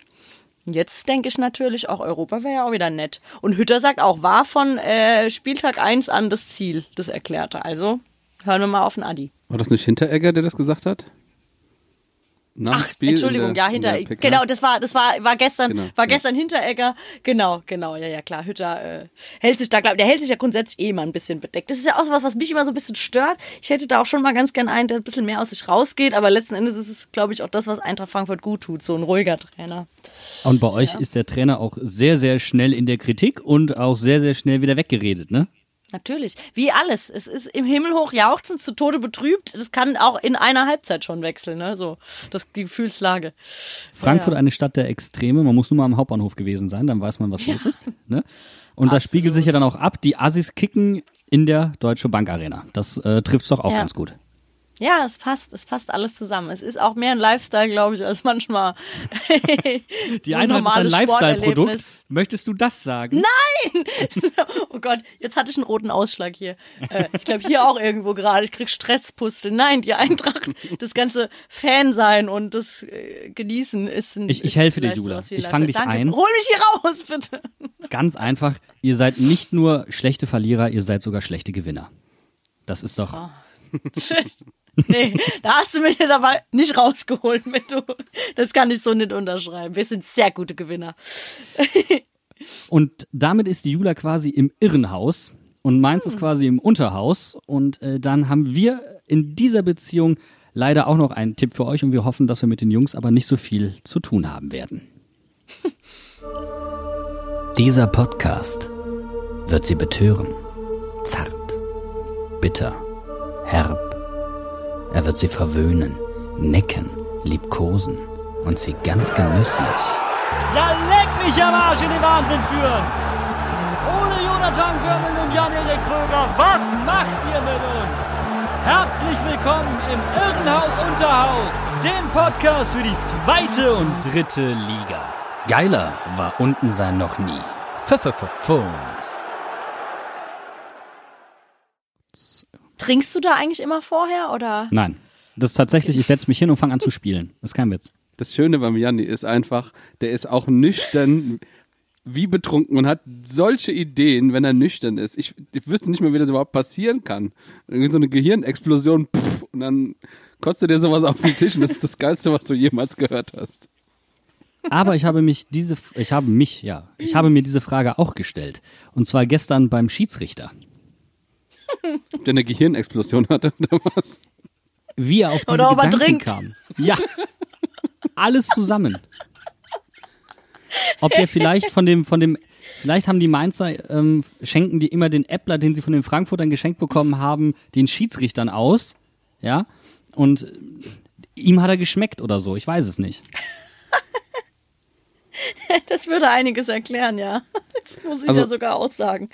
Jetzt denke ich natürlich, auch Europa wäre ja auch wieder nett. Und Hütter sagt auch, war von äh, Spieltag 1 an das Ziel, das erklärte. Also hören wir mal auf den Adi. War das nicht Hinteregger, der das gesagt hat? Ach, Spiel Entschuldigung, der- ja, in hinter genau, das war das war war gestern Genau, war ja. gestern Hinteregger. Genau, genau, ja, ja, klar. Hütter äh, hält sich da glaub, der hält sich ja grundsätzlich eh mal ein bisschen bedeckt. Das ist ja auch so was, was mich immer so ein bisschen stört. Ich hätte da auch schon mal ganz gern einen, der ein bisschen mehr aus sich rausgeht, aber letzten Endes ist es glaube ich auch das, was Eintracht Frankfurt gut tut, so ein ruhiger Trainer. Und bei euch ist der Trainer auch sehr, sehr schnell in der Kritik und auch sehr, sehr schnell wieder weggeredet, ne? Natürlich, wie alles. Es ist im Himmel hoch jauchzend, zu Tode betrübt. Das kann auch in einer Halbzeit schon wechseln, ne? So, das die Gefühlslage. Frankfurt Ja. eine Stadt der Extreme. Man muss nur mal am Hauptbahnhof gewesen sein, dann weiß man, was los ist. Ne? Und das spiegelt sich ja dann auch ab. Die Assis kicken in der Deutsche Bank Arena. Das äh, trifft doch auch Ja. ganz gut. Ja, es passt, es passt alles zusammen. Es ist auch mehr ein Lifestyle, glaube ich, als manchmal Die ein Eintracht ist ein Lifestyle-Produkt. Möchtest du das sagen? Oh Gott, jetzt hatte ich einen roten Ausschlag hier. Äh, ich glaube hier auch irgendwo gerade. Ich krieg Stresspustel. Nein, die Eintracht, das ganze Fan sein und das äh, Genießen ist ein. Ich- ich helfe dir, Jula. Ich fang Lifestyle. dich Danke. ein. Hol mich hier raus, bitte. Ganz einfach. Ihr seid nicht nur schlechte Verlierer, ihr seid sogar schlechte Gewinner. Das ist doch. Ah. nee, da hast du mich jetzt aber nicht rausgeholt mit du. Das kann ich so nicht unterschreiben. Wir sind sehr gute Gewinner. Und damit ist die Jula quasi im Irrenhaus und Mainz ist quasi im Unterhaus. Und äh, dann haben wir in dieser Beziehung leider auch noch einen Tipp für euch und wir hoffen, dass wir mit den Jungs aber nicht so viel zu tun haben werden. Dieser Podcast wird sie betören. Zart, bitter, herb. Er wird sie verwöhnen, necken, liebkosen und sie ganz genüsslich Ja, leck mich am Arsch in den Wahnsinn führen! Ohne Jonathan Gömmel und Jan-Erik Kröger, was macht ihr mit uns? Herzlich willkommen im Irrenhaus Unterhaus, dem Podcast für die zweite und dritte Liga. Geiler war unten sein noch nie. Pfefferpfeffungs. Trinkst du da eigentlich immer vorher oder? Nein, das ist tatsächlich, ich setze mich hin und fange an zu spielen. Das ist kein Witz. Das Schöne beim Janni ist einfach, der ist auch nüchtern wie betrunken und hat solche Ideen, wenn er nüchtern ist. Ich, ich wüsste nicht mehr, wie das überhaupt passieren kann. Irgendwie so eine Gehirnexplosion pff, und dann kotzt er dir sowas auf den Tisch und das ist das Geilste, was du jemals gehört hast. Aber ich habe mich diese, ich habe mich, ja, ich habe mir diese Frage auch gestellt. Und zwar gestern beim Schiedsrichter. Der eine Gehirnexplosion hatte oder was? Wie er auf diese Oder ob er Gedanken trinkt. kam. Ja. Alles zusammen. Ob der vielleicht von dem, von dem, vielleicht haben die Mainzer, ähm, schenken die immer den Äppler, den sie von den Frankfurtern geschenkt bekommen haben, den Schiedsrichtern aus. Ja. Und ihm hat er geschmeckt oder so. Ich weiß es nicht. Das würde einiges erklären, ja. Das muss ich Also- ja sogar aussagen.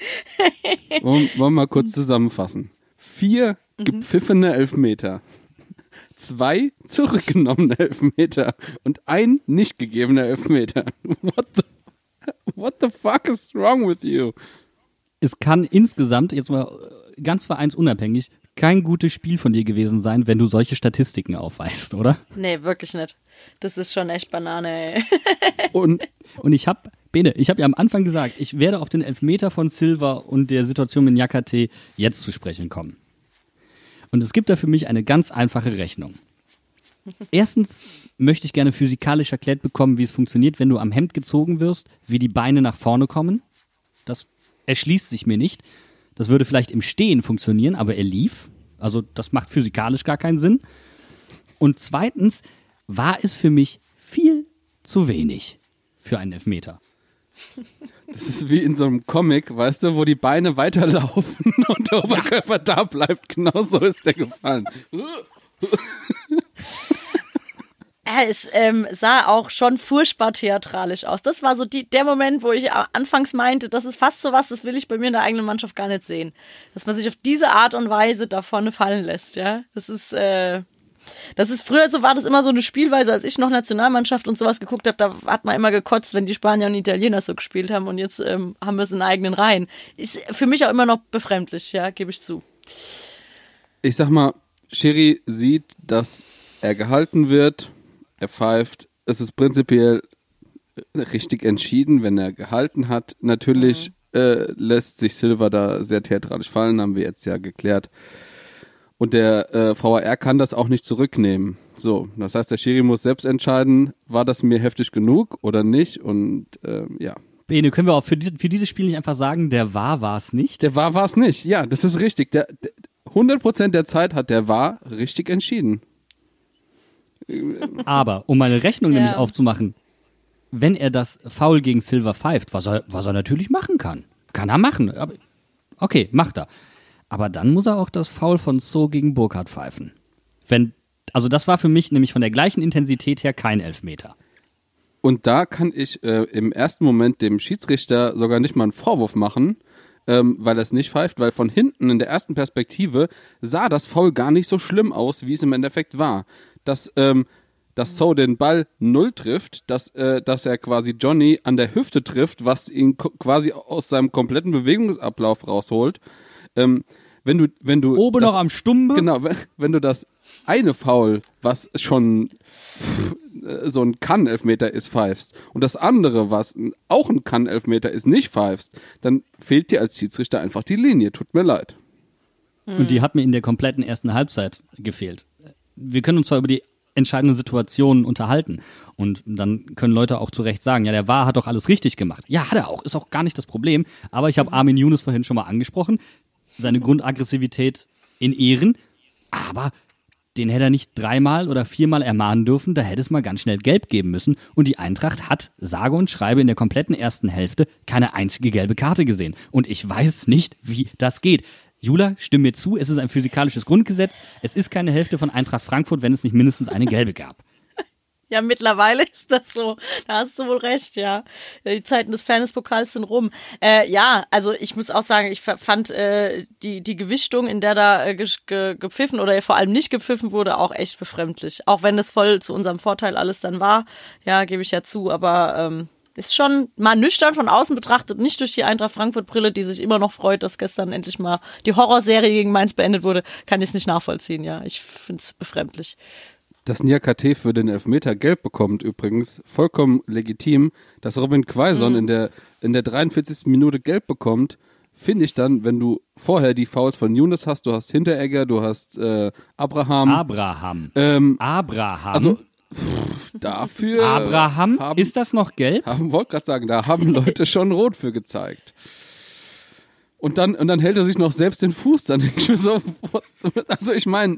Wollen, wir mal kurz zusammenfassen. Vier gepfiffene Elfmeter. Zwei zurückgenommene Elfmeter und ein nicht gegebener Elfmeter. What the, what the fuck is wrong with you? es kann insgesamt, jetzt mal äh, ganz vereinsunabhängig, kein gutes Spiel von dir gewesen sein, wenn du solche Statistiken aufweist, oder? Nee, wirklich nicht. Das ist schon echt Banane, ey. Und Und ich habe, Bene, ich habe ja am Anfang gesagt, ich werde auf den Elfmeter von Silva und der Situation mit Nyakate jetzt zu sprechen kommen. Und es gibt da für mich eine ganz einfache Rechnung. Erstens möchte ich gerne physikalisch erklärt bekommen, wie es funktioniert, wenn du am Hemd gezogen wirst, wie die Beine nach vorne kommen. Das erschließt sich mir nicht. Das würde vielleicht im Stehen funktionieren, aber er lief. Also das macht physikalisch gar keinen Sinn. Und zweitens war es für mich viel zu wenig für einen Elfmeter. Das ist wie in so einem Comic, weißt du, wo die Beine weiterlaufen und der Oberkörper da bleibt. Genau so ist der gefallen. Ja, Es ähm, sah auch schon furchtbar theatralisch aus. Das war so die, der Moment, wo ich anfangs meinte, das ist fast so was, das will ich bei mir in der eigenen Mannschaft gar nicht sehen. Dass man sich auf diese Art und Weise da vorne fallen lässt, ja. Das ist, äh, das ist früher so war das immer so eine Spielweise, als ich noch Nationalmannschaft und sowas geguckt habe, da hat man immer gekotzt, wenn die Spanier und Italiener so gespielt haben und jetzt ähm, haben wir es in eigenen Reihen. Ist für mich auch immer noch befremdlich, ja, gebe ich zu. Ich sag mal, Schiri sieht, dass er gehalten wird, er pfeift. Es ist prinzipiell richtig entschieden, wenn er gehalten hat. Natürlich äh, lässt sich Silva da sehr theatralisch fallen, haben wir jetzt ja geklärt. Und der äh, VAR kann das auch nicht zurücknehmen. So, das heißt, der Schiri muss selbst entscheiden, war das mir heftig genug oder nicht. Und ähm, ja, Bene, können wir auch für, die, für dieses Spiel nicht einfach sagen, der war war es nicht? der war war es nicht. Ja, das ist richtig. Der, der 100% der Zeit hat der war richtig entschieden. Aber, um meine Rechnung Ja. nämlich aufzumachen, wenn er das Foul gegen Silva pfeift, was er, was er natürlich machen kann, kann er machen. Aber, okay, macht er. Aber dann muss er auch das Foul von So gegen Burkhardt pfeifen. Wenn, also das war für mich nämlich von der gleichen Intensität her kein Elfmeter. Und da kann ich äh, im ersten Moment dem Schiedsrichter sogar nicht mal einen Vorwurf machen, ähm, weil er es nicht pfeift, weil von hinten in der ersten Perspektive sah das Foul gar nicht so schlimm aus, wie es im Endeffekt war. Dass, ähm, dass So den Ball null trifft, dass, äh, dass er quasi Johnny an der Hüfte trifft, was ihn quasi aus seinem kompletten Bewegungsablauf rausholt. Ähm, wenn du, wenn du Oben das- noch am Stumbe. Genau, wenn, wenn du das eine Foul, was schon pff, äh, so ein Kann-Elfmeter ist, pfeifst und das andere, was auch ein Kann-Elfmeter ist, nicht pfeifst, dann fehlt dir als Schiedsrichter einfach die Linie. Tut mir leid. Und die hat mir in der kompletten ersten Halbzeit gefehlt. Wir können uns zwar über die entscheidenden Situationen unterhalten und dann können Leute auch zu Recht sagen, ja, der war hat doch alles richtig gemacht. Ja, hat er auch, ist auch gar nicht das Problem. Aber ich habe Armin Younes vorhin schon mal angesprochen, seine Grundaggressivität in Ehren, aber den hätte er nicht dreimal oder viermal ermahnen dürfen, da hätte es mal ganz schnell gelb geben müssen. Und die Eintracht hat, sage und schreibe, in der kompletten ersten Hälfte keine einzige gelbe Karte gesehen. Und ich weiß nicht, wie das geht. Jula, stimm mir zu, es ist ein physikalisches Grundgesetz. Es ist keine Hälfte von Eintracht Frankfurt, wenn es nicht mindestens eine gelbe gab. Ja, mittlerweile ist das so. Da hast du wohl recht, ja. Die Zeiten des Fairness-Pokals sind rum. Äh, ja, also ich muss auch sagen, ich fand äh, die, die Gewichtung, in der da äh, ge ge gepfiffen oder vor allem nicht gepfiffen wurde, auch echt befremdlich. Auch wenn das voll zu unserem Vorteil alles dann war, ja, gebe ich ja zu, aber ähm, ist schon mal nüchtern von außen betrachtet, nicht durch die Eintracht Frankfurt-Brille, die sich immer noch freut, dass gestern endlich mal die Horrorserie gegen Mainz beendet wurde, kann ich es nicht nachvollziehen, ja. Ich finde es befremdlich. Dass Niakate für den Elfmeter gelb bekommt, übrigens vollkommen legitim. Dass Robin Quaison Mhm. in, der, in der 43. Minute gelb bekommt, finde ich dann, wenn du vorher die Fouls von Younes hast, du hast Hinteregger, du hast äh, Abraham. Abraham. ähm, Abraham. also pff, dafür Abraham, haben, ist das noch gelb? haben wollte gerade sagen, da haben Leute schon rot für gezeigt. Und dann, und dann hält er sich noch selbst den Fuß. Dann ich so, also ich meine,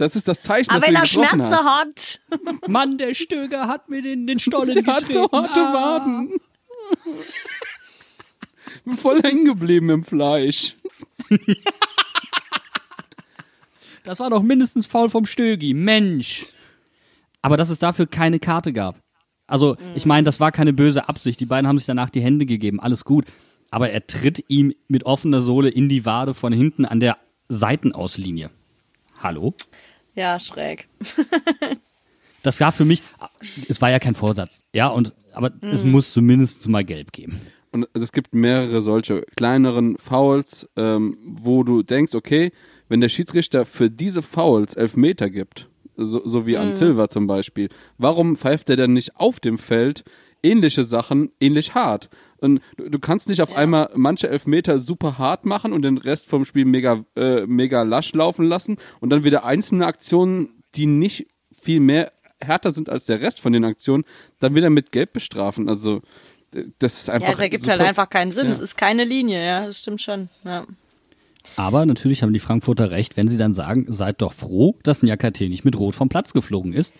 das ist das Zeichen, Aber dass wenn du er Schmerzen hast. hat. Mann, der Stöger hat mir den, den Stollen Der hat so harte Waden. Bin voll hängen geblieben im Fleisch. Das war doch mindestens faul vom Stögi. Mensch. Aber dass es dafür keine Karte gab. Also, ich meine, das war keine böse Absicht. Die beiden haben sich danach die Hände gegeben. Alles gut. Aber er tritt ihm mit offener Sohle in die Wade von hinten an der Seitenauslinie. Hallo? Ja, schräg. Das war für mich, es war ja kein Vorsatz. Ja, und, aber es muss zumindest mal gelb geben. Und es gibt mehrere solche kleineren Fouls, ähm, wo du denkst, okay, wenn der Schiedsrichter für diese Fouls Elfmeter gibt, so, so wie an Silva zum Beispiel, warum pfeift er denn nicht auf dem Feld ähnliche Sachen ähnlich hart? Und du, du kannst nicht auf einmal manche Elfmeter super hart machen und den Rest vom Spiel mega, äh, mega lasch laufen lassen und dann wieder einzelne Aktionen, die nicht viel mehr härter sind als der Rest von den Aktionen, dann wieder mit Gelb bestrafen. Also das ist einfach. Ja, es ergibt super halt einfach keinen Sinn. Es ist keine Linie, ja, das stimmt schon. Ja. Aber natürlich haben die Frankfurter recht, wenn sie dann sagen, seid doch froh, dass Nyakate nicht mit Rot vom Platz geflogen ist.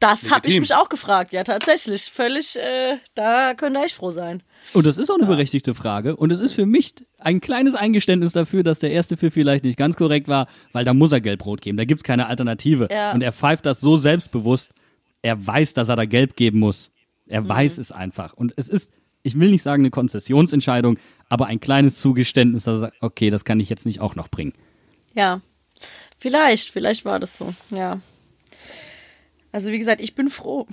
Das habe ich mich auch gefragt, ja, tatsächlich. Völlig, äh, da könnte ich froh sein. Und das ist auch eine berechtigte Frage. Und es ist für mich ein kleines Eingeständnis dafür, dass der erste Pfiff vielleicht nicht ganz korrekt war, weil da muss er gelb-rot geben. Da gibt's keine Alternative. Ja. Und er pfeift das so selbstbewusst. Er weiß, dass er da gelb geben muss. Er Mhm. weiß es einfach. Und es ist, ich will nicht sagen eine Konzessionsentscheidung, aber ein kleines Zugeständnis, dass er sagt, okay, das kann ich jetzt nicht auch noch bringen. Ja, vielleicht, vielleicht war das so, ja. Also wie gesagt, ich bin froh.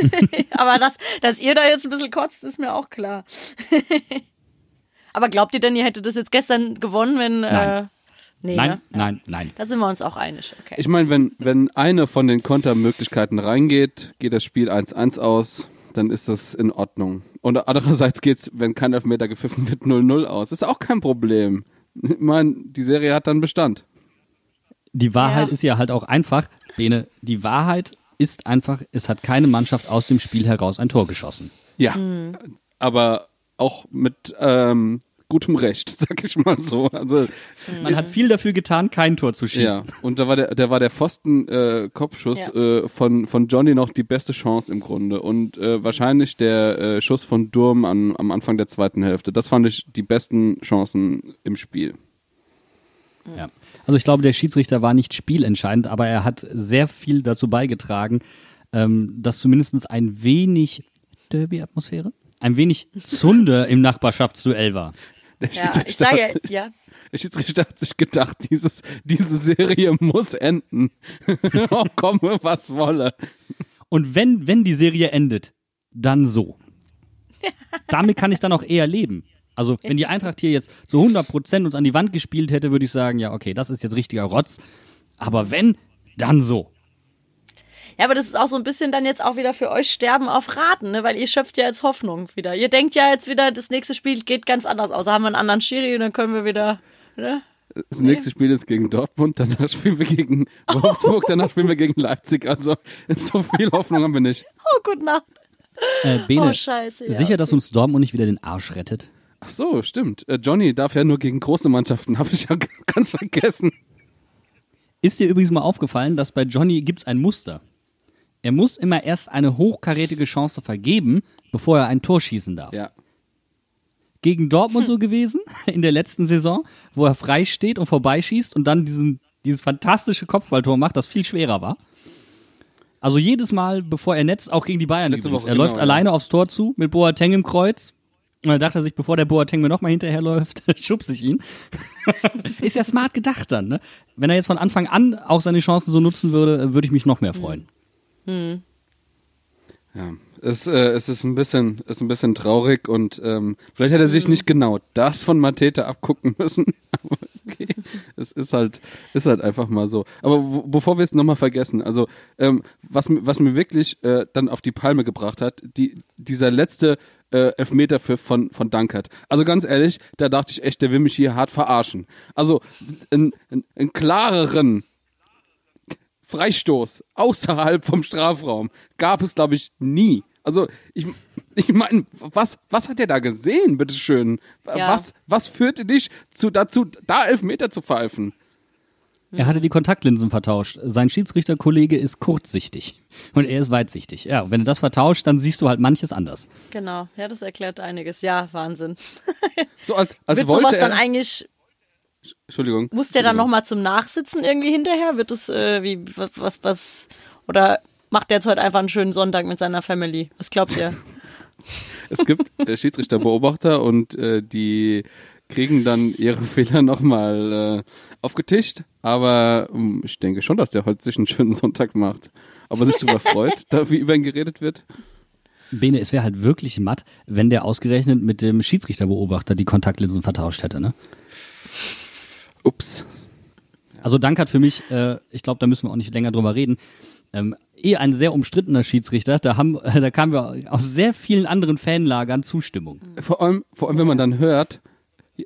Aber dass, dass ihr da jetzt ein bisschen kotzt, ist mir auch klar. Aber glaubt ihr denn, ihr hättet das jetzt gestern gewonnen, wenn... Nein. Äh, nee, Nein, ne? nein, nein. Da sind wir uns auch einig, okay. Ich meine, wenn, wenn eine von den Kontermöglichkeiten reingeht, geht das Spiel 1-1 aus, dann ist das in Ordnung. Und andererseits geht's, wenn kein Elfmeter gepfiffen wird, 0-0 aus. Ist auch kein Problem. Ich meine, die Serie hat dann Bestand. Die Wahrheit Ja. ist ja halt auch einfach, Bene, die Wahrheit ist einfach, es hat keine Mannschaft aus dem Spiel heraus ein Tor geschossen. Ja. Mhm. Aber auch mit ähm, gutem Recht, sag ich mal so. Also Man hat viel dafür getan, kein Tor zu schießen. Ja, und da war der, der war der Pfosten äh, Kopfschuss Ja. äh, von von Johnny noch die beste Chance im Grunde und äh, wahrscheinlich der äh, Schuss von Durm an, am Anfang der zweiten Hälfte. Das fand ich die besten Chancen im Spiel. Ja. Also ich glaube, der Schiedsrichter war nicht spielentscheidend, aber er hat sehr viel dazu beigetragen, ähm, dass zumindest ein wenig Derby-Atmosphäre, ein wenig Zunder im Nachbarschaftsduell war. Der ja, ich sage ja, ja, der Schiedsrichter hat sich gedacht, dieses, diese Serie muss enden. oh, komme, was wolle. Und wenn, wenn die Serie endet, dann so. Damit kann ich dann auch eher leben. Also, wenn die Eintracht hier jetzt zu 100% uns an die Wand gespielt hätte, würde ich sagen, ja, okay, das ist jetzt richtiger Rotz. Aber wenn, dann so. Ja, aber das ist auch so ein bisschen dann jetzt auch wieder für euch Sterben auf Raten, ne? weil ihr schöpft ja jetzt Hoffnung wieder. Ihr denkt ja jetzt wieder, das nächste Spiel geht ganz anders aus. Da haben wir einen anderen Schiri und dann können wir wieder, ne? Das nächste Spiel ist gegen Dortmund, danach spielen wir gegen Wolfsburg, danach spielen wir gegen Leipzig. Also so viel Hoffnung haben wir nicht. Oh, gute Nacht. Äh, Bene, Oh, scheiße, ja, sicher, dass uns Dortmund nicht wieder den Arsch rettet? Ach so, stimmt. Äh, Johnny darf ja nur gegen große Mannschaften, habe ich ja ganz vergessen. Ist dir übrigens mal aufgefallen, dass bei Johnny gibt's ein Muster? Er muss immer erst eine hochkarätige Chance vergeben, bevor er ein Tor schießen darf. Ja. Gegen Dortmund so gewesen in der letzten Saison, wo er frei steht und vorbeischießt und dann diesen, dieses fantastische Kopfballtor macht, das viel schwerer war. Also jedes Mal, bevor er netzt, auch gegen die Bayern Letzte übrigens. Woche, er genau, läuft ja. alleine aufs Tor zu mit Boateng im Kreuz. Und dann dachte er sich, bevor der Boateng mir nochmal hinterherläuft, schubse ich ihn. Ist ja smart gedacht dann, ne? Wenn er jetzt von Anfang an auch seine Chancen so nutzen würde, würde ich mich noch mehr freuen. Ja, es, äh, es ist ein bisschen, ist ein bisschen traurig und ähm, vielleicht hätte er sich nicht genau das von Mateta abgucken müssen. Aber okay, es ist halt, ist halt einfach mal so. Aber wo, bevor wir es nochmal vergessen, also ähm, was, mir- was mir wirklich äh, dann auf die Palme gebracht hat, die, dieser letzte äh, Elfmeter für, von, von Dankert. Also ganz ehrlich, da dachte ich echt, der will mich hier hart verarschen. Also einen, einen, einen klareren Freistoß außerhalb vom Strafraum gab es, glaube ich, nie. Also ich, ich meine, was, was hat er da gesehen, bitteschön? Ja. Was, was führte dich zu, dazu, da Elfmeter zu pfeifen? Er hatte die Kontaktlinsen vertauscht. Sein Schiedsrichterkollege ist kurzsichtig und er ist weitsichtig. Ja, wenn du das vertauscht, dann siehst du halt manches anders. Genau, ja, das erklärt einiges. Ja, Wahnsinn. So als, als Wird wollte sowas er, dann eigentlich, Entschuldigung. muss der dann nochmal zum Nachsitzen irgendwie hinterher? Wird es, äh, wie, was, was, was, oder macht der jetzt heute einfach einen schönen Sonntag mit seiner Family? Was glaubt ihr? Es gibt äh, Schiedsrichterbeobachter und äh, die kriegen dann ihre Fehler nochmal äh, aufgetischt. Aber ähm, ich denke schon, dass der heute sich einen schönen Sonntag macht. Ob er sich darüber freut, da wie über ihn geredet wird. Bene, es wäre halt wirklich matt, wenn der ausgerechnet mit dem Schiedsrichterbeobachter die Kontaktlinsen vertauscht hätte, ne? Ups. Also Dank hat für mich, äh, ich glaube, da müssen wir auch nicht länger drüber reden, ähm, eh ein sehr umstrittener Schiedsrichter. Da haben, da kamen wir aus sehr vielen anderen Fanlagern Zustimmung. Vor allem, vor allem, wenn man dann hört,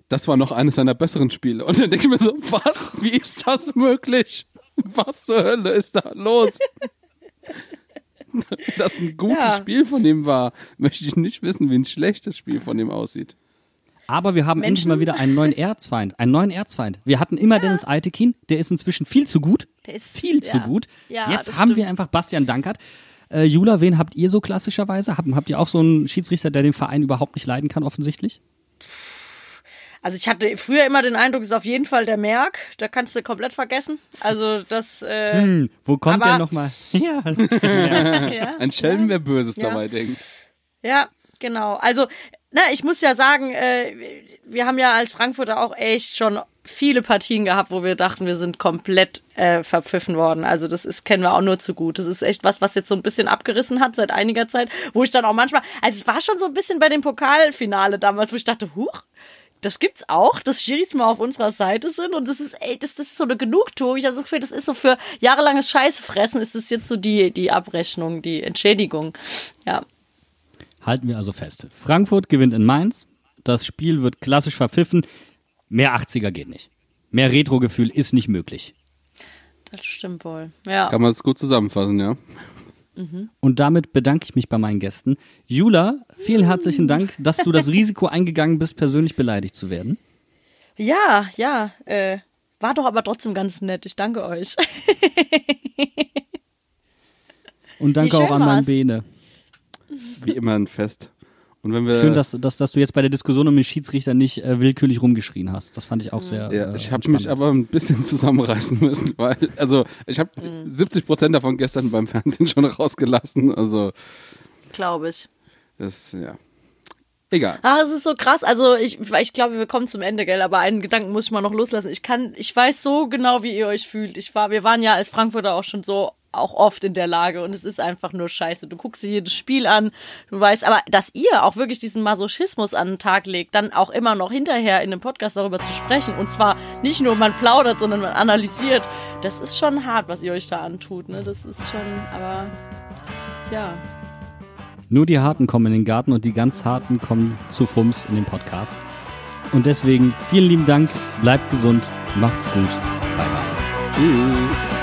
das war noch eines seiner besseren Spiele. Und dann denke ich mir so, was? Wie ist das möglich? Was zur Hölle ist da los? Dass ein gutes Ja. Spiel von ihm war, möchte ich nicht wissen, wie ein schlechtes Spiel von ihm aussieht. Aber wir haben endlich Menschen- mal wieder einen neuen Erzfeind, einen neuen Erzfeind. Wir hatten immer Dennis Eitekin, der ist inzwischen viel zu gut, Der ist- viel zu ja. gut. Ja, Jetzt haben wir stimmt. einfach Bastian Dankert. Äh, Jula, wen habt ihr so klassischerweise? Habt, habt ihr auch so einen Schiedsrichter, der den Verein überhaupt nicht leiden kann, offensichtlich? Also ich hatte früher immer den Eindruck, es ist auf jeden Fall der Merk. Da kannst du komplett vergessen. Also das, äh, Hm, wo kommt Aber- der nochmal? Ja, ja. Ein Schelm, wer Böses Ja. dabei denkt. Ja, genau. Also, na, ich muss ja sagen, äh, wir haben ja als Frankfurter auch echt schon viele Partien gehabt, wo wir dachten, wir sind komplett äh, verpfiffen worden. Also das ist kennen wir auch nur zu gut. Das ist echt was, was jetzt so ein bisschen abgerissen hat seit einiger Zeit, wo ich dann auch manchmal, also es war schon so ein bisschen bei dem Pokalfinale damals, wo ich dachte, huch, das gibt's auch, dass Schiris mal auf unserer Seite sind und das ist, ey, das, das ist so eine Genugtuung. Ich habe so das Gefühl, das ist so für jahrelanges Scheißefressen, ist das jetzt so die, die Abrechnung, die Entschädigung. Ja. Halten wir also fest. Frankfurt gewinnt in Mainz. Das Spiel wird klassisch verpfiffen. Mehr 80er geht nicht. Mehr Retro-Gefühl ist nicht möglich. Das stimmt wohl. Ja. Kann man es gut zusammenfassen, ja. Und damit bedanke ich mich bei meinen Gästen. Jula, vielen herzlichen Dank, dass du das Risiko eingegangen bist, persönlich beleidigt zu werden. Ja, ja. Äh, war doch aber trotzdem ganz nett. Ich danke euch. Und danke auch an meinen. Bene. Wie immer ein Fest. Und wenn wir Schön, dass, dass, dass du jetzt bei der Diskussion um den Schiedsrichter nicht äh, willkürlich rumgeschrien hast. Das fand ich auch sehr. Ja, äh, ich habe mich aber ein bisschen zusammenreißen müssen, weil, also ich habe 70 Prozent davon gestern beim Fernsehen schon rausgelassen. Also Glaube ich. das, ja. Egal. Ah, es ist so krass. Also ich, ich glaube, wir kommen zum Ende, gell? Aber einen Gedanken muss ich mal noch loslassen. Ich kann, ich weiß so genau, wie ihr euch fühlt. Ich war, wir waren ja als Frankfurter auch schon so auch oft in der Lage und es ist einfach nur scheiße. Du guckst dir jedes Spiel an, du weißt, aber dass ihr auch wirklich diesen Masochismus an den Tag legt, dann auch immer noch hinterher in einem Podcast darüber zu sprechen und zwar nicht nur man plaudert, sondern man analysiert, das ist schon hart, was ihr euch da antut, ne? Das ist schon, aber ja. Nur die Harten kommen in den Garten und die ganz Harten kommen zu Fums in den Podcast. Und deswegen vielen lieben Dank, bleibt gesund, macht's gut, bye bye. Tschüss.